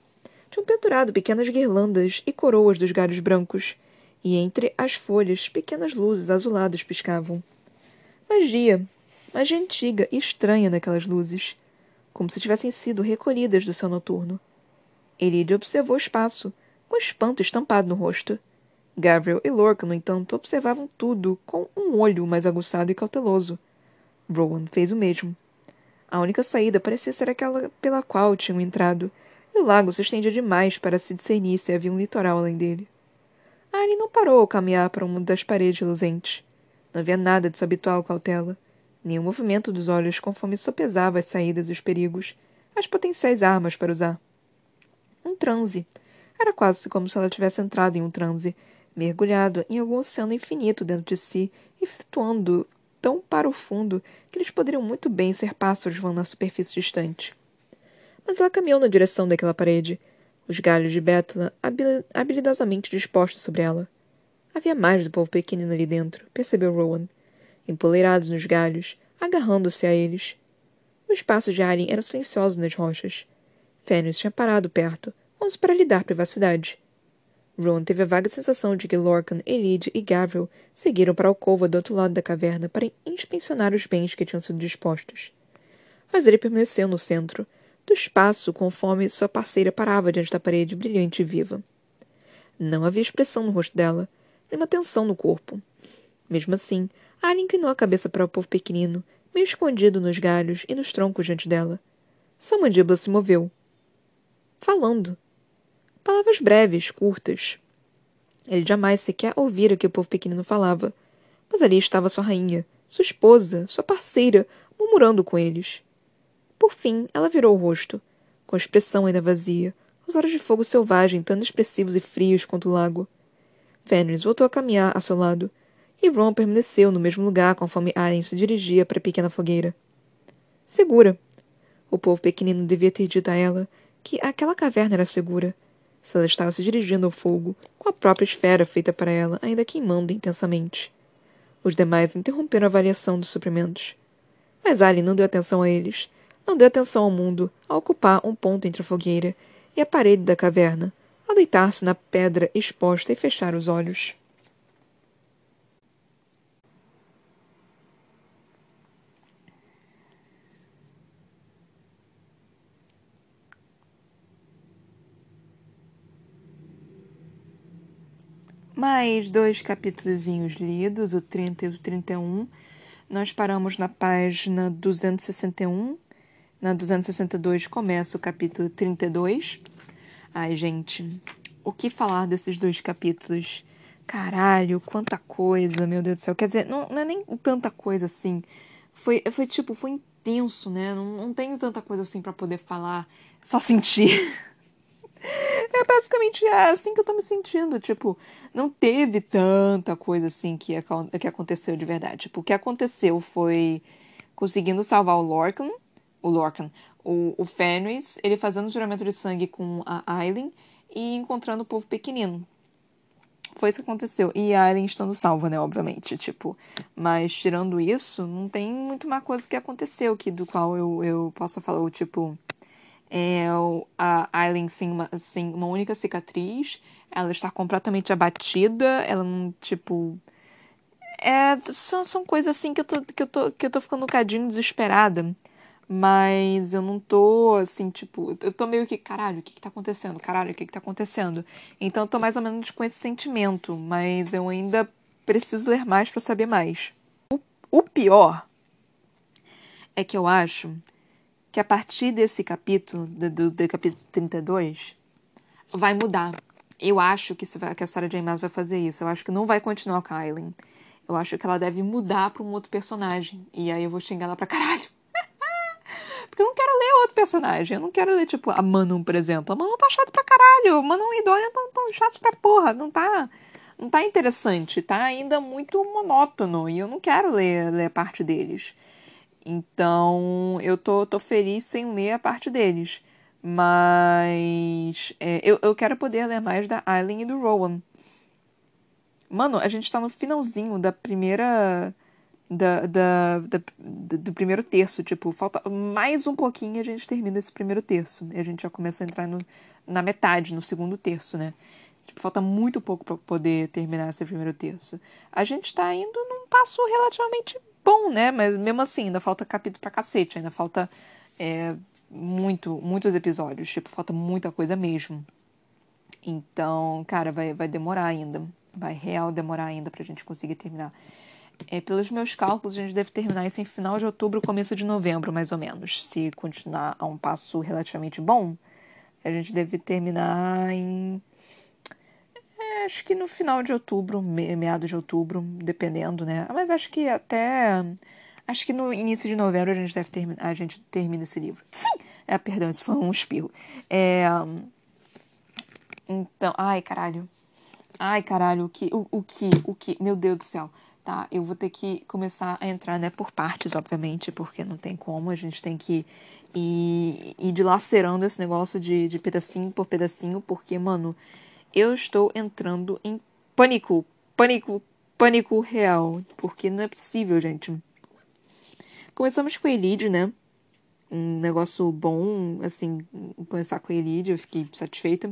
Tinham pendurado pequenas guirlandas e coroas dos galhos brancos, e entre as folhas pequenas luzes azuladas piscavam. Magia, magia antiga e estranha naquelas luzes, como se tivessem sido recolhidas do céu noturno. Elide observou o espaço, com espanto estampado no rosto. Gabriel e Lorca, no entanto, observavam tudo com um olho mais aguçado e cauteloso. Rowan fez o mesmo. A única saída parecia ser aquela pela qual tinham entrado, e o lago se estendia demais para se discernir se havia um litoral além dele. Anne não parou ao caminhar para uma das paredes luzentes. Não havia nada de sua habitual cautela, o movimento dos olhos conforme sopesava as saídas e os perigos, as potenciais armas para usar. Um transe. Era quase como se ela tivesse entrado em um transe, mergulhado em algum oceano infinito dentro de si e flutuando tão para o fundo que eles poderiam muito bem ser pássaros voando na superfície distante. Mas ela caminhou na direção daquela parede, os galhos de Bétula habilidosamente dispostos sobre ela. Havia mais do povo pequenino ali dentro, percebeu Rowan, empoleirados nos galhos, agarrando-se a eles. Os passos de Arien eram silenciosos nas rochas. Fenris tinha parado perto, como se para lhe dar privacidade. Ron teve a vaga sensação de que Lorcan, Elide e Gavril seguiram para a alcova do outro lado da caverna para inspecionar os bens que tinham sido dispostos. Mas ele permaneceu no centro, do espaço conforme sua parceira parava diante da parede brilhante e viva. Não havia expressão no rosto dela, nem uma tensão no corpo. Mesmo assim, Arya inclinou a cabeça para o povo pequenino, meio escondido nos galhos e nos troncos diante dela. Sua mandíbula se moveu. Falando. Palavras breves, curtas. Ele jamais sequer ouvira que o povo pequenino falava. Mas ali estava sua rainha, sua esposa, sua parceira, murmurando com eles. Por fim, ela virou o rosto, com a expressão ainda vazia, os olhos de fogo selvagem tão expressivos e frios quanto o lago. Fenris voltou a caminhar a seu lado, e Ron permaneceu no mesmo lugar conforme Aren se dirigia para a pequena fogueira. Segura. O povo pequenino devia ter dito a ela que aquela caverna era segura, se ela estava se dirigindo ao fogo, com a própria esfera feita para ela, ainda queimando intensamente. Os demais interromperam a avaliação dos suprimentos. Mas Ali não deu atenção a eles. Não deu atenção ao mundo, a ocupar um ponto entre a fogueira e a parede da caverna, a deitar-se na pedra exposta e fechar os olhos. Mais dois capítulos lidos, o 30 e o 31. Nós paramos na página 261. Na 262 começa o capítulo 32. Ai, gente, o que falar desses dois capítulos? Caralho, quanta coisa, meu Deus do céu. Quer dizer, não, não é nem tanta coisa assim. Foi, foi tipo, foi intenso, né? Não, não tenho tanta coisa assim para poder falar. Só sentir. É basicamente assim que eu tô me sentindo. Tipo, não teve tanta coisa assim que, que aconteceu de verdade. Tipo, o que aconteceu foi conseguindo salvar o Lorcan, o Lorcan, o, o Fenris, ele fazendo o juramento de sangue com a Aileen e encontrando o povo pequenino. Foi isso que aconteceu. E a Aileen estando salva, né, obviamente, tipo. Mas tirando isso, não tem muito mais coisa que aconteceu que do qual eu, eu possa falar, tipo é, a Aileen sem uma, sem uma única cicatriz, ela está completamente abatida, ela não, tipo. É, são, são coisas assim que eu, tô, que, eu tô, que eu tô ficando um bocadinho desesperada. Mas eu não tô assim, tipo, eu tô meio que, caralho, o que que tá acontecendo? Caralho, o que que tá acontecendo? Então eu tô mais ou menos com esse sentimento, mas eu ainda preciso ler mais para saber mais. O, o pior é que eu acho que a partir desse capítulo, do, do, do capítulo 32, vai mudar. Eu acho que, vai, que a Sarah J. Maas vai fazer isso. Eu acho que não vai continuar com a Aileen. Eu acho que ela deve mudar para um outro personagem. E aí eu vou xingar ela pra caralho. Porque eu não quero ler outro personagem. Eu não quero ler, tipo, a Manon, por exemplo. A Manon tá chata pra caralho. Manon e Dorian tão, tão chatos pra porra. Não tá, não tá interessante. Tá ainda muito monótono. E eu não quero ler, ler parte deles. Então, eu tô, tô feliz sem ler a parte deles. Mas é, eu, eu quero poder ler mais da Aileen e do Rowan. Mano, a gente tá no finalzinho da primeira. Da, da, da, do primeiro terço. Tipo, falta mais um pouquinho a gente termina esse primeiro terço. E a gente já começa a entrar no, na metade, no segundo terço, né? Tipo, falta muito pouco para poder terminar esse primeiro terço. A gente tá indo num passo relativamente bom, né? Mas mesmo assim, ainda falta capítulo pra cacete, ainda falta é, muito, muitos episódios, tipo, falta muita coisa mesmo. Então, cara, vai, vai demorar ainda. Vai real demorar ainda pra gente conseguir terminar. É, pelos meus cálculos, a gente deve terminar isso em final de outubro, começo de novembro, mais ou menos. Se continuar a um passo relativamente bom, a gente deve terminar em acho que no final de outubro, meados de outubro, dependendo, né? Mas acho que até. Acho que no início de novembro a gente deve terminar. A gente termina esse livro. Sim! É, perdão, isso foi um espirro. É. Então. Ai, caralho. Ai, caralho, o que. O, o que? O que? Meu Deus do céu. Tá, eu vou ter que começar a entrar, né, por partes, obviamente, porque não tem como, a gente tem que ir, ir dilacerando esse negócio de, de pedacinho por pedacinho, porque, mano, eu estou entrando em pânico, pânico, pânico real, porque não é possível, gente. Começamos com a Elide, né? Um negócio bom, assim, começar com a Elide, eu fiquei satisfeita.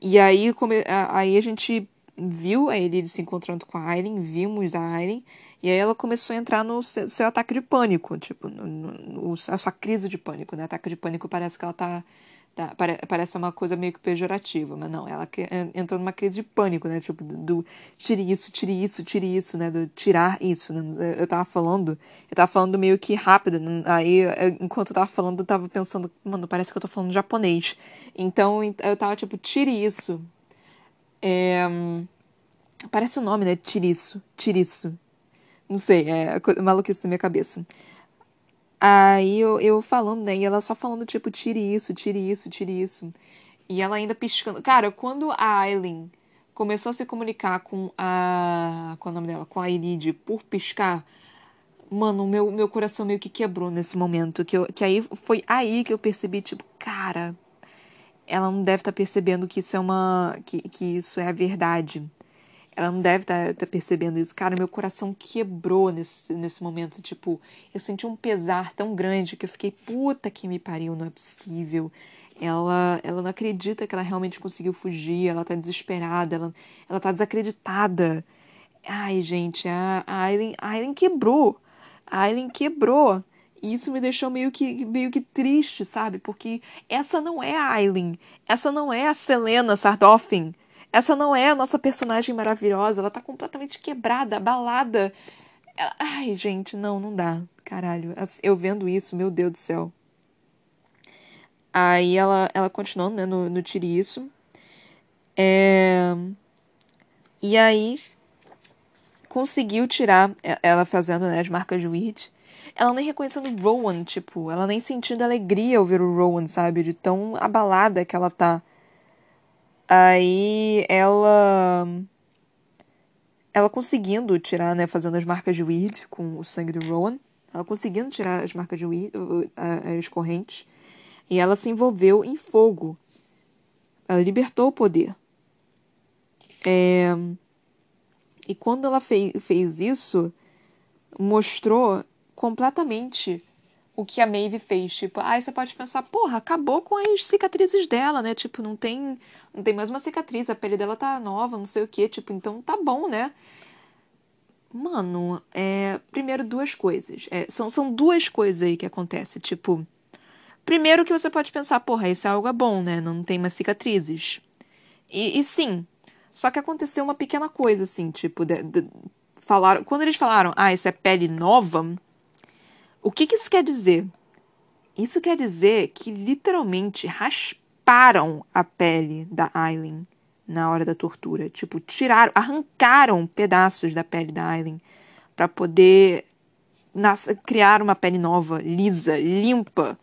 E aí, come... aí a gente viu a Elide se encontrando com a Aileen, vimos a Aileen, e aí ela começou a entrar no seu, seu ataque de pânico, tipo, no, no, a sua crise de pânico, né? Ataque de pânico parece que ela tá Tá, parece uma coisa meio que pejorativa, mas não, ela entrou numa crise de pânico, né? Tipo, do, do tire isso, tire isso, tire isso, né? Do tirar isso, né? Eu tava falando, eu tava falando meio que rápido, né? aí enquanto eu tava falando, eu tava pensando, mano, parece que eu tô falando japonês. Então eu tava tipo, tire isso. É, parece o um nome, né? Tiriço, tiriço. Não sei, é maluquice na minha cabeça. Aí eu, eu falando, né? E ela só falando, tipo, tire isso, tire isso, tire isso. E ela ainda piscando. Cara, quando a Aileen começou a se comunicar com a. Qual é o nome dela? Com a Elide por piscar. Mano, meu, meu coração meio que quebrou nesse momento. Que, eu, que aí foi aí que eu percebi, tipo, cara, ela não deve estar tá percebendo que isso é uma. que, que isso é a verdade. Ela não deve estar tá, tá percebendo isso. Cara, meu coração quebrou nesse, nesse momento. Tipo, eu senti um pesar tão grande que eu fiquei, puta que me pariu, não é possível. Ela, ela não acredita que ela realmente conseguiu fugir, ela tá desesperada, ela, ela tá desacreditada. Ai, gente, a, Aileen, a Aileen quebrou. A Aileen quebrou. E isso me deixou meio que, meio que triste, sabe? Porque essa não é a Aileen. Essa não é a Selena Sardoffin. Essa não é a nossa personagem maravilhosa. Ela tá completamente quebrada, abalada. Ela... Ai, gente, não, não dá. Caralho. Eu vendo isso, meu Deus do céu. Aí ela, ela continuou né, no, no tiriço. É... E aí conseguiu tirar ela fazendo né, as marcas de Weed. Ela nem reconhecendo o Rowan, tipo, ela nem sentindo alegria ao ver o Rowan, sabe? De tão abalada que ela tá. Aí ela. Ela conseguindo tirar, né? Fazendo as marcas de Weed com o sangue do Rowan. Ela conseguindo tirar as marcas de Weed, as correntes. E ela se envolveu em fogo. Ela libertou o poder. É... E quando ela fez, fez isso, mostrou completamente o que a Maeve fez. Tipo, aí você pode pensar, porra, acabou com as cicatrizes dela, né? Tipo, não tem, não tem mais uma cicatriz, a pele dela tá nova, não sei o que. Tipo, então tá bom, né? Mano, é. Primeiro, duas coisas. É, são, são duas coisas aí que acontecem. Tipo, Primeiro que você pode pensar, porra, isso é algo bom, né? Não tem mais cicatrizes. E, e sim, só que aconteceu uma pequena coisa, assim, tipo, de, de, falaram, quando eles falaram, ah, isso é pele nova, o que, que isso quer dizer? Isso quer dizer que literalmente rasparam a pele da Aileen na hora da tortura. Tipo, tiraram, arrancaram pedaços da pele da Aileen para poder criar uma pele nova, lisa, limpa,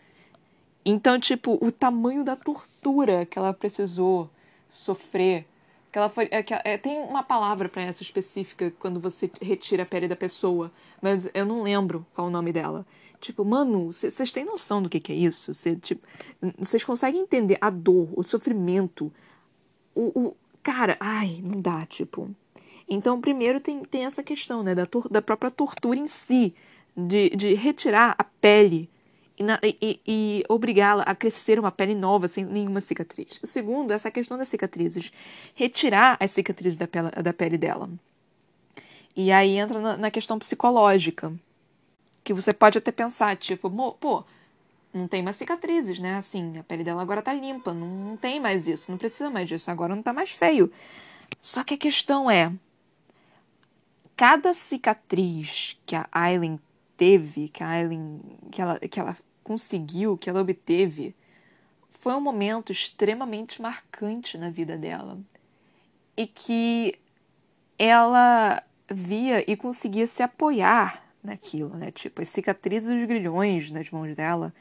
então, tipo, o tamanho da tortura que ela precisou sofrer. Que ela foi, é, que, é, tem uma palavra para essa específica quando você retira a pele da pessoa, mas eu não lembro qual o nome dela. Tipo, mano, vocês têm noção do que, que é isso? Vocês tipo, conseguem entender a dor, o sofrimento, o, o. Cara, ai, não dá, tipo. Então, primeiro tem, tem essa questão, né, da, da própria tortura em si, de, de retirar a pele e, e, e obrigá-la a crescer uma pele nova sem nenhuma cicatriz. O segundo, essa questão das cicatrizes. Retirar as cicatrizes da pele, da pele dela. E aí entra na, na questão psicológica. Que você pode até pensar, tipo, pô, não tem mais cicatrizes, né? Assim, a pele dela agora tá limpa, não, não tem mais isso, não precisa mais disso, agora não tá mais feio. Só que a questão é, cada cicatriz que a Aileen teve, que a Aileen, que ela, que ela conseguiu, que ela obteve, foi um momento extremamente marcante na vida dela. E que ela via e conseguia se apoiar naquilo, né? Tipo, as cicatrizes e os grilhões nas mãos dela.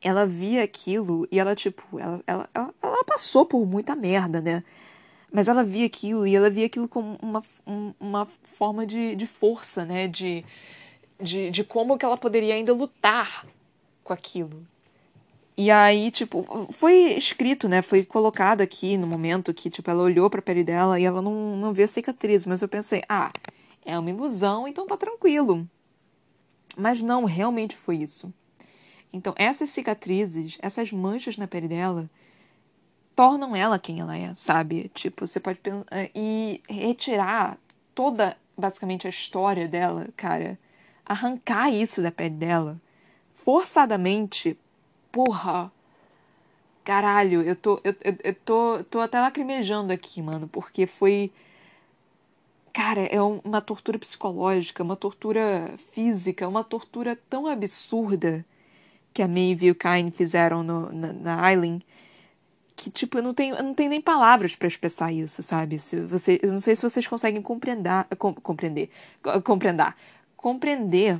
Ela via aquilo e ela, tipo, ela, ela, ela, ela passou por muita merda, né? Mas ela via aquilo e ela via aquilo como uma, uma forma de, de força, né? De, de, de como que ela poderia ainda lutar com aquilo. E aí, tipo, foi escrito, né? Foi colocado aqui no momento que, tipo, ela olhou pra pele dela e ela não, não viu cicatriz. Mas eu pensei, ah, é uma ilusão, então tá tranquilo. Mas não, realmente foi isso. Então, essas cicatrizes, essas manchas na pele dela, tornam ela quem ela é, sabe? Tipo, você pode pensar. Eh, e retirar toda, basicamente, a história dela, cara. Arrancar isso da pele dela forçadamente, porra. Caralho, eu tô, eu, eu, eu tô, tô até lacrimejando aqui, mano, porque foi. Cara, é uma tortura psicológica, uma tortura física, uma tortura tão absurda que a Maeve e o Kain fizeram no, na, na Aileen que, tipo, eu não tenho, eu não tenho nem palavras para expressar isso, sabe? Se você, eu não sei se vocês conseguem compreender, com, compreender, compreender, compreender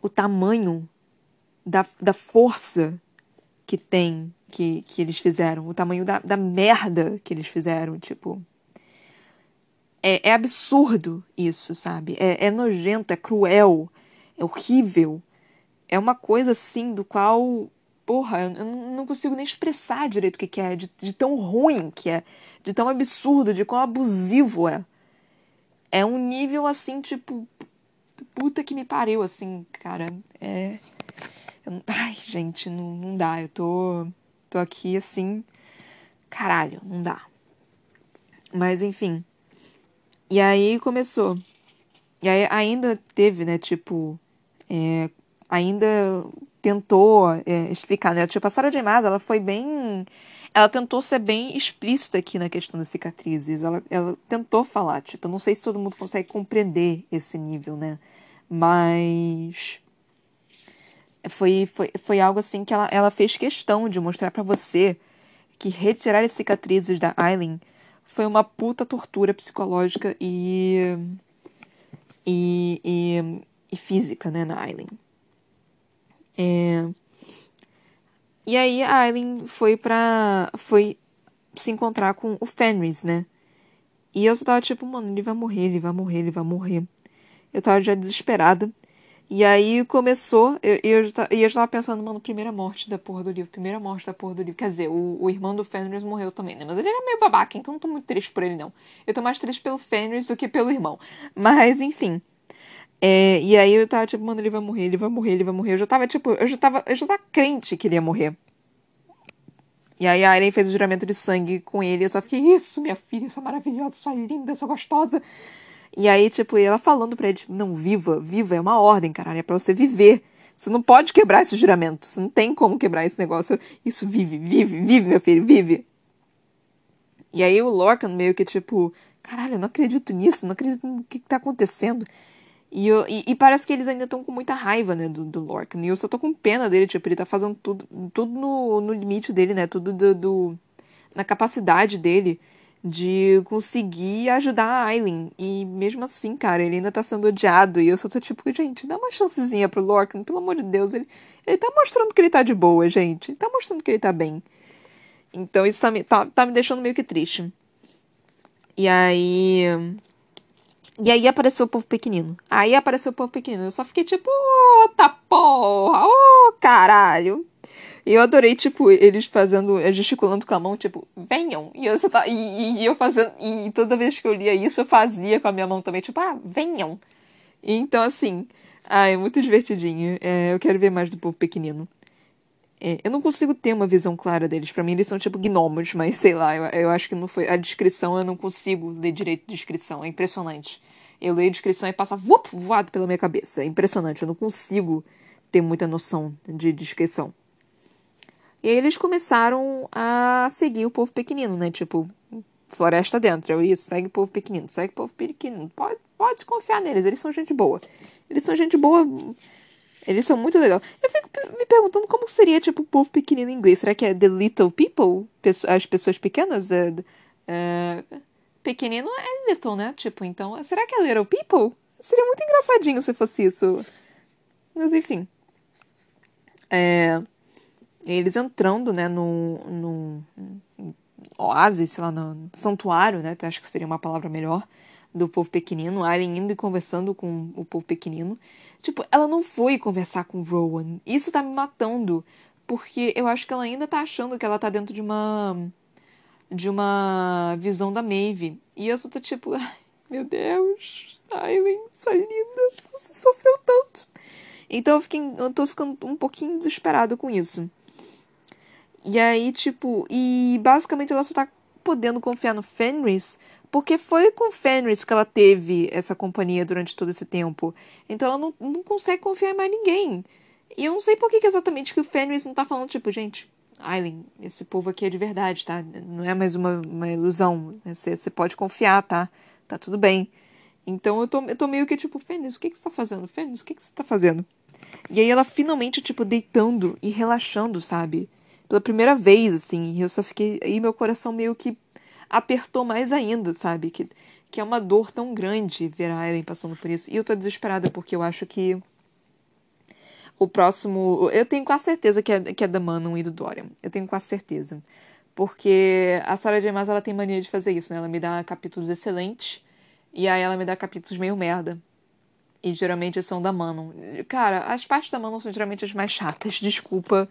o tamanho da, da força que tem, que, que eles fizeram, o tamanho da, da merda que eles fizeram, tipo. É, é absurdo isso, sabe? É, é nojento, é cruel, é horrível. É uma coisa assim do qual. Porra, eu não consigo nem expressar direito o que, que é, de, de tão ruim que é, de tão absurdo, de quão abusivo é. É um nível assim, tipo. Puta que me pariu, assim, cara. É. Ai, gente, não, não dá. Eu tô. Tô aqui assim. Caralho, não dá. Mas enfim. E aí começou. E aí ainda teve, né, tipo. É, ainda tentou é, explicar, né? Tipo, a Sarah J. Maas, ela foi bem ela tentou ser bem explícita aqui na questão das cicatrizes. Ela, ela tentou falar, tipo, eu não sei se todo mundo consegue compreender esse nível, né? Mas foi, foi, foi algo assim que ela, ela fez questão de mostrar para você que retirar as cicatrizes da Aileen foi uma puta tortura psicológica e, e, e, e física, né, na Aileen. É, e aí a Aileen foi pra. foi se encontrar com o Fenris, né? E eu só tava tipo, mano, ele vai morrer, ele vai morrer, ele vai morrer. Eu tava já desesperada. E aí começou, eu, eu, eu, já tava pensando, mano, primeira morte da porra do livro, primeira morte da porra do livro. Quer dizer, o, o irmão do Fenris morreu também, né? Mas ele era meio babaca, então não tô muito triste por ele, não. Eu tô mais triste pelo Fenris do que pelo irmão. Mas, enfim. É, e aí eu tava tipo, mano, ele vai morrer, ele vai morrer, ele vai morrer. Eu já tava, tipo, eu já tava, eu já tava crente que ele ia morrer. E aí a Irene fez o juramento de sangue com ele. Eu só fiquei, isso, minha filha, sua maravilhosa, sua linda, sua gostosa. E aí, tipo, ela falando pra ele, tipo, não, viva, viva, é uma ordem, caralho, é pra você viver. Você não pode quebrar esse juramento. Você não tem como quebrar esse negócio. Isso, vive, vive, vive, meu filho, vive. E aí o Lorcan meio que, tipo, caralho, eu não acredito nisso, não acredito no que, que tá acontecendo. E, eu, e, e, parece que eles ainda estão com muita raiva, né, do, do Lorcan. E eu só tô com pena dele, tipo, ele tá fazendo tudo, tudo no, no limite dele, né, tudo do, do, na capacidade dele de conseguir ajudar a Aileen. E mesmo assim, cara, ele ainda tá sendo odiado. E eu só tô tipo, gente, dá uma chancezinha pro Lorcan, pelo amor de Deus. Ele, ele tá mostrando que ele tá de boa, gente. Ele tá mostrando que ele tá bem. Então isso tá, tá, tá me deixando meio que triste. E aí. E aí apareceu o povo pequenino. Aí apareceu o povo pequenino. Eu só fiquei tipo, oh, tá porra, ô, oh, caralho. E eu adorei, tipo, eles fazendo, gesticulando com a mão, tipo, venham. E eu, e, e eu fazendo, e toda vez que eu lia isso, eu fazia com a minha mão também, tipo, ah, venham. E então, assim, ah, é muito divertidinho. É, eu quero ver mais do povo pequenino. É, eu não consigo ter uma visão clara deles. Para mim, eles são tipo gnomos, mas sei lá, eu, eu acho que não foi. A descrição eu não consigo ler direito de descrição. É impressionante. Eu leio a descrição e passa voado pela minha cabeça. É impressionante, eu não consigo ter muita noção de descrição. E aí eles começaram a seguir o povo pequenino, né? Tipo, floresta dentro, é isso, segue o povo pequenino, segue o povo pequenino. Pode, pode confiar neles, eles são gente boa. Eles são gente boa, eles são muito legais. Eu fico me perguntando como seria, tipo, o povo pequenino em inglês. Será que é the little people? As pessoas pequenas? É, é, pequenino é little, né? Tipo, então, será que é little people? Seria muito engraçadinho se fosse isso. Mas enfim. É, eles entrando, né, no, no, oásis, sei lá, no santuário, né? Acho que seria uma palavra melhor, do povo pequenino. Alien indo e conversando com o povo pequenino. Tipo, ela não foi conversar com Rowan. Isso tá me matando. Porque eu acho que ela ainda tá achando que ela tá dentro de uma de uma visão da Maeve. E eu só tô tipo, meu Deus, Aileen, sua linda, você sofreu tanto. Então eu, fiquei, eu tô ficando um pouquinho desesperado com isso. E aí, tipo, e basicamente ela só tá podendo confiar no Fenris porque foi com Fenris que ela teve essa companhia durante todo esse tempo. Então ela não, não consegue confiar em mais ninguém. E eu não sei por que, que exatamente que o Fenris não tá falando, tipo, gente, Aileen, esse povo aqui é de verdade, tá? Não é mais uma, uma ilusão. Você, você pode confiar, tá? Tá tudo bem. Então eu tô, eu tô meio que tipo, Fênix, o que, que você tá fazendo? Fênix, o que, que você tá fazendo? E aí ela finalmente, tipo, deitando e relaxando, sabe? Pela primeira vez, assim. E eu só fiquei. Aí meu coração meio que apertou mais ainda, sabe? Que, que é uma dor tão grande ver a Aileen passando por isso. E eu tô desesperada porque eu acho que o próximo. Eu tenho quase certeza que é, que é da Manon e do Dorian. Eu tenho quase certeza. Porque a Sarah J. Maas, ela tem mania de fazer isso, né? Ela me dá capítulos excelentes E aí ela me dá capítulos meio merda. E geralmente são da Manon. Cara, as partes da Manon são geralmente as mais chatas, desculpa.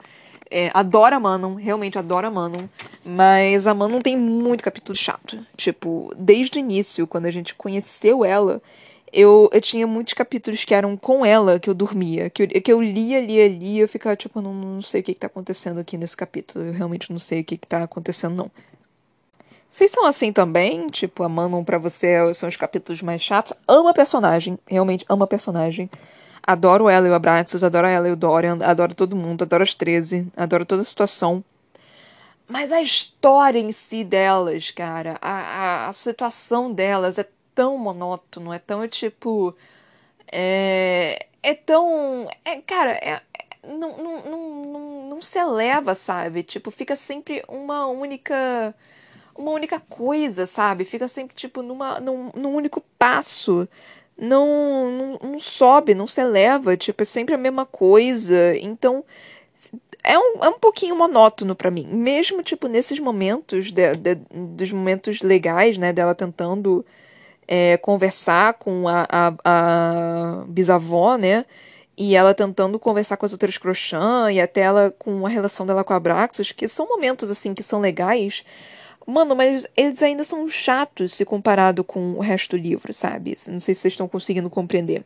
É, adoro a Manon, realmente adoro a Manon. Mas a Manon tem muito capítulo chato. Tipo, desde o início, quando a gente conheceu ela, eu, eu tinha muitos capítulos que eram com ela que eu dormia. Que eu, que eu lia, lia, lia. Eu ficava tipo, não, não sei o que, que tá acontecendo aqui nesse capítulo. Eu realmente não sei o que, que tá acontecendo, não. Vocês são assim também? Tipo, a Manon pra você são os capítulos mais chatos? Amo a personagem, realmente amo a personagem. Adoro ela e o Abraxas, adoro ela e o Dorian, adoro todo mundo, adoro as 13, adoro toda a situação. Mas a história em si delas, cara, a, a, a situação delas é tão monótono, é tão tipo. É, é tão. É, cara, é, não, não, não, não, não se eleva, sabe? Tipo, fica sempre uma única uma única coisa, sabe? Fica sempre, tipo, numa, num, num único passo. Não, não, não, sobe, não se eleva, tipo, é sempre a mesma coisa. Então, é um, é um pouquinho monótono para mim. Mesmo, tipo, nesses momentos, de, de, dos momentos legais, né, dela tentando é, conversar com a, a, a bisavó, né? e ela tentando conversar com as outras crochã e até ela com a relação dela com a Abraxas, que são momentos assim que são legais, Mano, mas eles ainda são chatos se comparado com o resto do livro, sabe? Não sei se vocês estão conseguindo compreender.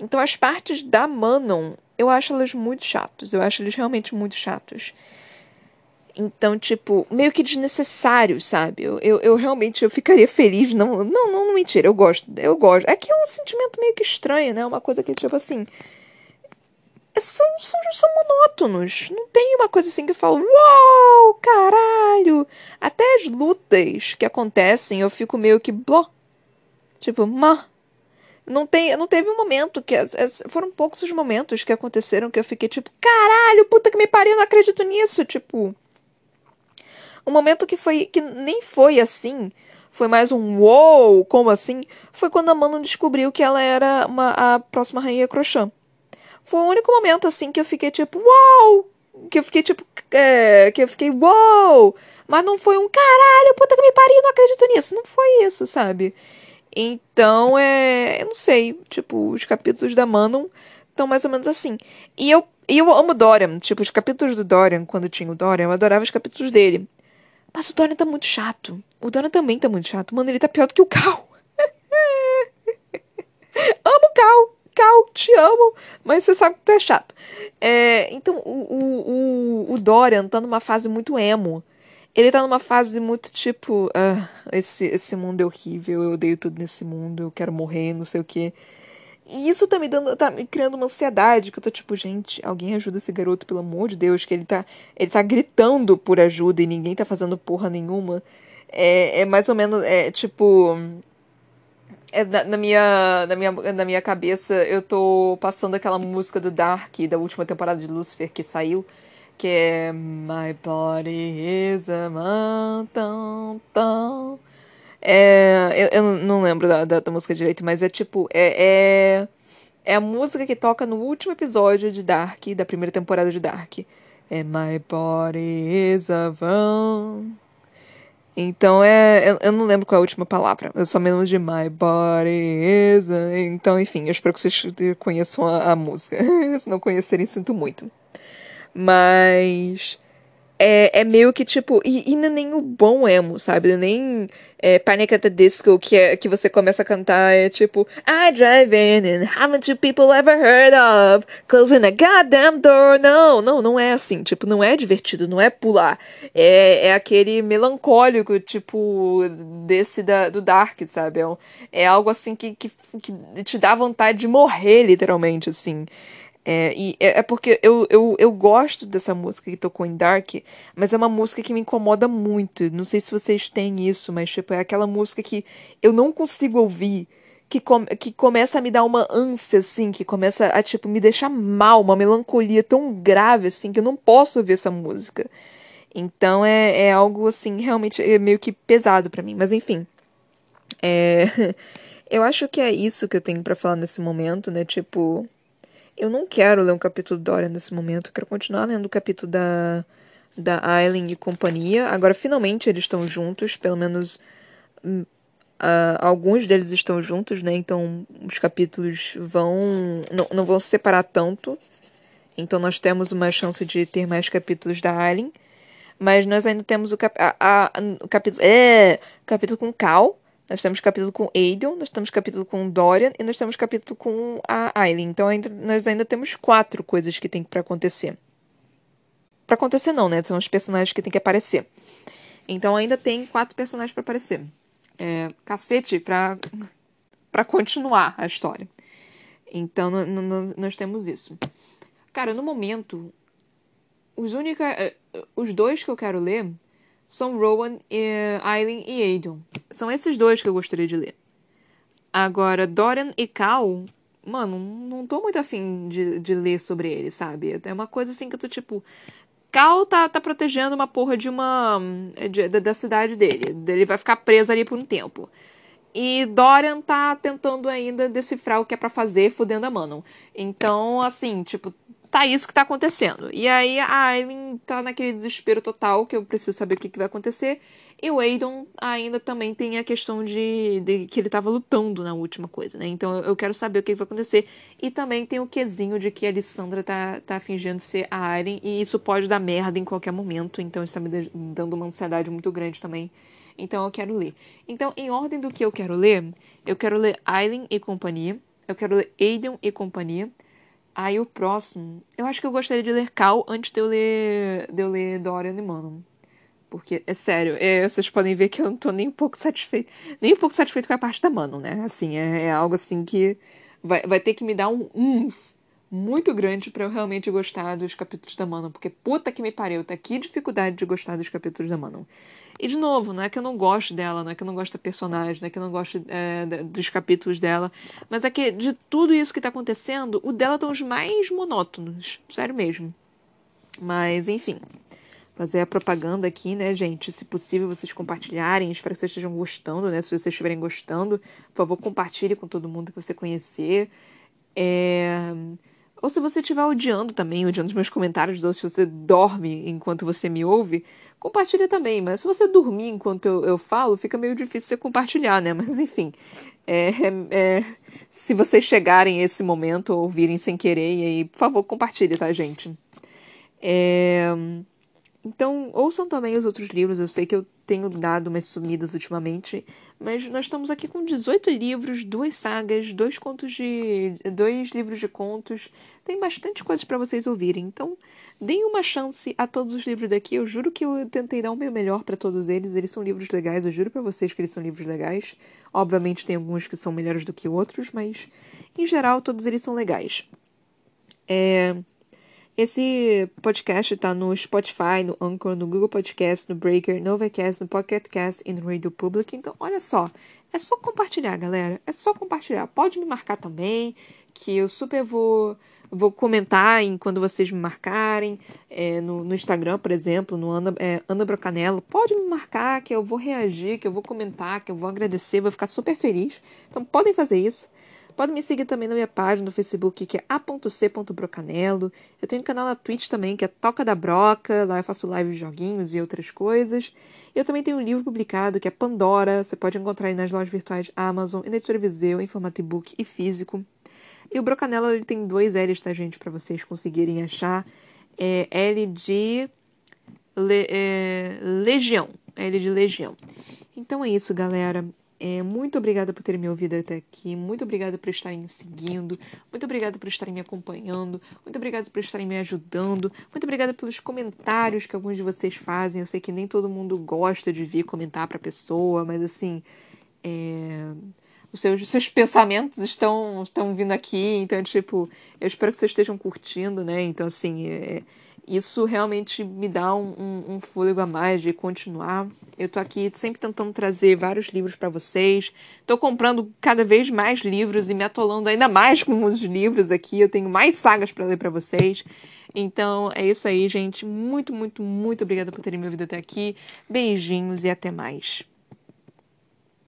Então as partes da Manon, eu acho elas muito chatos. Eu acho eles realmente muito chatos. Então, tipo, meio que desnecessários, sabe? Eu, eu, eu, realmente eu ficaria feliz. Não, não, não, mentira, eu gosto. Eu gosto. É que é um sentimento meio que estranho, né? Uma coisa que, tipo assim são, são, são monótonos. Não tem uma coisa assim que eu falo, uau, caralho. Até as lutas que acontecem, eu fico meio que bló. Tipo, ma. Não, tem, não teve um momento que. Foram poucos os momentos que aconteceram que eu fiquei tipo, caralho, puta que me pariu, não acredito nisso. Tipo. Um momento que foi. que nem foi assim. Foi mais um uou, como assim? Foi quando a Mano descobriu que ela era uma, a próxima rainha Crochã. Foi o único momento, assim, que eu fiquei tipo, uau! Que eu fiquei tipo, é, que eu fiquei, uau! Mas não foi um caralho, puta que me pariu, não acredito nisso. Não foi isso, sabe? Então, é. Eu não sei. Tipo, os capítulos da Manon estão mais ou menos assim. E eu, e eu amo Dorian. Tipo, os capítulos do Dorian, quando tinha o Dorian, eu adorava os capítulos dele. Mas o Dorian tá muito chato. O Dorian também tá muito chato. Mano, ele tá pior do que o Cal. amo o Cal. Cal, te amo, mas você sabe que tu é chato. É, então, o, o, o, o Dorian tá numa fase muito emo. Ele tá numa fase muito tipo, ah, esse, esse mundo é horrível, eu odeio tudo nesse mundo, eu quero morrer, não sei o quê. E isso tá me dando, tá me criando uma ansiedade, que eu tô tipo, gente, alguém ajuda esse garoto, pelo amor de Deus, que ele tá, ele tá gritando por ajuda e ninguém tá fazendo porra nenhuma. É, é mais ou menos, é tipo, é, na, na, minha, na, minha, na minha cabeça, eu tô passando aquela música do Dark, da última temporada de Lucifer que saiu, que é My Body is a Mountain. É, eu, eu não lembro da, da, da, música direito, mas é tipo. É, é, é a música que toca no último episódio de Dark, da primeira temporada de Dark. É My Body is a Van. Então é. Eu, eu, não lembro qual é a última palavra. Eu só me lembro de My Body is. A... Então, enfim, eu espero que vocês conheçam a, a música. Se não conhecerem, sinto muito. Mas é, é meio que tipo. E, e não é nem o bom emo, sabe? É nem é, Panic at the Disco, que, é, que você começa a cantar, é tipo. I drive in and haven't you people ever heard of? Closing a goddamn door. Não, não, não é assim. Tipo, não é divertido, não é pular. É, é aquele melancólico, tipo, desse da, do Dark, sabe? É, é algo assim que, que, que te dá vontade de morrer, literalmente, assim. É, e é, é porque eu, eu, eu gosto dessa música que tocou em Dark, mas é uma música que me incomoda muito. Não sei se vocês têm isso, mas tipo, é aquela música que eu não consigo ouvir, que, com, que começa a me dar uma ânsia, assim, que começa a, tipo, me deixar mal, uma melancolia tão grave, assim, que eu não posso ouvir essa música. Então é, é algo, assim, realmente é meio que pesado para mim. Mas enfim. É... eu acho que é isso que eu tenho para falar nesse momento, né? Tipo eu não quero ler um capítulo do Dorian nesse momento. Eu quero continuar lendo o capítulo da, da Aileen e companhia. Agora, finalmente, eles estão juntos. Pelo menos Uh, alguns deles estão juntos, né? Então os capítulos vão. Não, não vão se separar tanto. Então nós temos uma chance de ter mais capítulos da Aileen. Mas nós ainda temos o, cap a, a, o capítulo. É! Capítulo com Cal. Nós temos capítulo com Aiden, nós temos capítulo com Dorian e nós temos capítulo com a Aileen. Então ainda, nós ainda temos quatro coisas que tem para acontecer. Para acontecer não, né? São os personagens que tem que aparecer. Então ainda tem quatro personagens para aparecer é, cacete para para continuar a história. Então nós temos isso. Cara, no momento, os única, é, os dois que eu quero ler são Rowan, e, Aileen e Aiden. São esses dois que eu gostaria de ler. Agora, Dorian e Cal, mano, não tô muito afim de, de ler sobre eles, sabe? É uma coisa assim que eu tô tipo. Cal tá, tá protegendo uma porra de uma. De, da cidade dele. Ele vai ficar preso ali por um tempo. E Dorian tá tentando ainda decifrar o que é para fazer, fudendo a Manon. Então, assim, tipo, tá isso que tá acontecendo. E aí a Aileen tá naquele desespero total que eu preciso saber o que, que vai acontecer. E o Aidon ainda também tem a questão de, de que ele estava lutando na última coisa, né? Então eu quero saber o que vai acontecer. E também tem o quesinho de que a Alessandra tá, tá fingindo ser a Aileen e isso pode dar merda em qualquer momento. Então isso tá me dando uma ansiedade muito grande também. Então eu quero ler. Então, em ordem do que eu quero ler, eu quero ler Aileen e companhia. Eu quero ler Aiden e companhia. Aí o próximo, eu acho que eu gostaria de ler Cal antes de eu ler, de eu ler Dorian e Manon. Porque, é sério, é, vocês podem ver que eu não tô nem um pouco satisfeito. Nem um pouco satisfeito com a parte da Mano, né? Assim, é, é algo assim que vai, vai ter que me dar um um muito grande para eu realmente gostar dos capítulos da Mano. Porque puta que me pariu, tá aqui dificuldade de gostar dos capítulos da Mano. E de novo, não é que eu não gosto dela, não é que eu não gosto da personagem, não é que eu não gosto é, dos capítulos dela, mas é que de tudo isso que tá acontecendo, o dela tá os mais monótonos. Sério mesmo. Mas, enfim fazer a propaganda aqui, né, gente? Se possível, vocês compartilharem. Espero que vocês estejam gostando, né? Se vocês estiverem gostando, por favor, compartilhe com todo mundo que você conhecer. É... Ou se você estiver odiando também, odiando os meus comentários, ou se você dorme enquanto você me ouve, compartilha também. Mas se você dormir enquanto eu, eu falo, fica meio difícil você compartilhar, né? Mas enfim, é, é, se vocês chegarem a esse momento, ouvirem sem querer, e aí, por favor, compartilhe, tá, gente? É... Então, ouçam também os outros livros. Eu sei que eu tenho dado umas sumidas ultimamente, mas nós estamos aqui com 18 livros, duas sagas, dois contos de. dois livros de contos. Tem bastante coisas para vocês ouvirem. Então, deem uma chance a todos os livros daqui. Eu juro que eu tentei dar o meu melhor para todos eles. Eles são livros legais, eu juro para vocês que eles são livros legais. Obviamente tem alguns que são melhores do que outros, mas em geral todos eles são legais. É. Esse podcast está no Spotify, no Anchor, no Google Podcast, no Breaker, no Overcast, no Pocket Cast e no Radio Public. Então, olha só, é só compartilhar, galera. É só compartilhar. Pode me marcar também, que eu super vou vou comentar em quando vocês me marcarem é, no, no, Instagram, por exemplo, no Ana, é, Ana Brocanello. Pode me marcar que eu vou reagir, que eu vou comentar, que eu vou agradecer, vou ficar super feliz. Então podem fazer isso. Podem me seguir também na minha página no Facebook, que é a.c.brocanelo. Eu tenho um canal na Twitch também, que é Toca da Broca. Lá eu faço live de joguinhos e outras coisas. Eu também tenho um livro publicado, que é Pandora. Você pode encontrar aí nas lojas virtuais Amazon, e na editora Viseu, em formato e-book e físico. E o Brocanelo, ele tem dois L's, tá, gente? para vocês conseguirem achar. É L de... Le... É... Legião. L de Legião. Então é isso, galera. É, muito obrigada por terem me ouvido até aqui. Muito obrigada por estarem me seguindo. Muito obrigada por estarem me acompanhando. Muito obrigada por estarem me ajudando. Muito obrigada pelos comentários que alguns de vocês fazem. Eu sei que nem todo mundo gosta de vir comentar pra pessoa, mas assim. É... Os seus, seus pensamentos estão, estão vindo aqui. Então, tipo, eu espero que vocês estejam curtindo, né? Então, assim. É isso realmente me dá um, um, um, fôlego a mais de continuar. Eu tô aqui sempre tentando trazer vários livros para vocês. Tô comprando cada vez mais livros e me atolando ainda mais com os livros aqui. Eu tenho mais sagas para ler para vocês. Então é isso aí, gente. Muito, muito, muito obrigada por terem me ouvido até aqui. Beijinhos e até mais.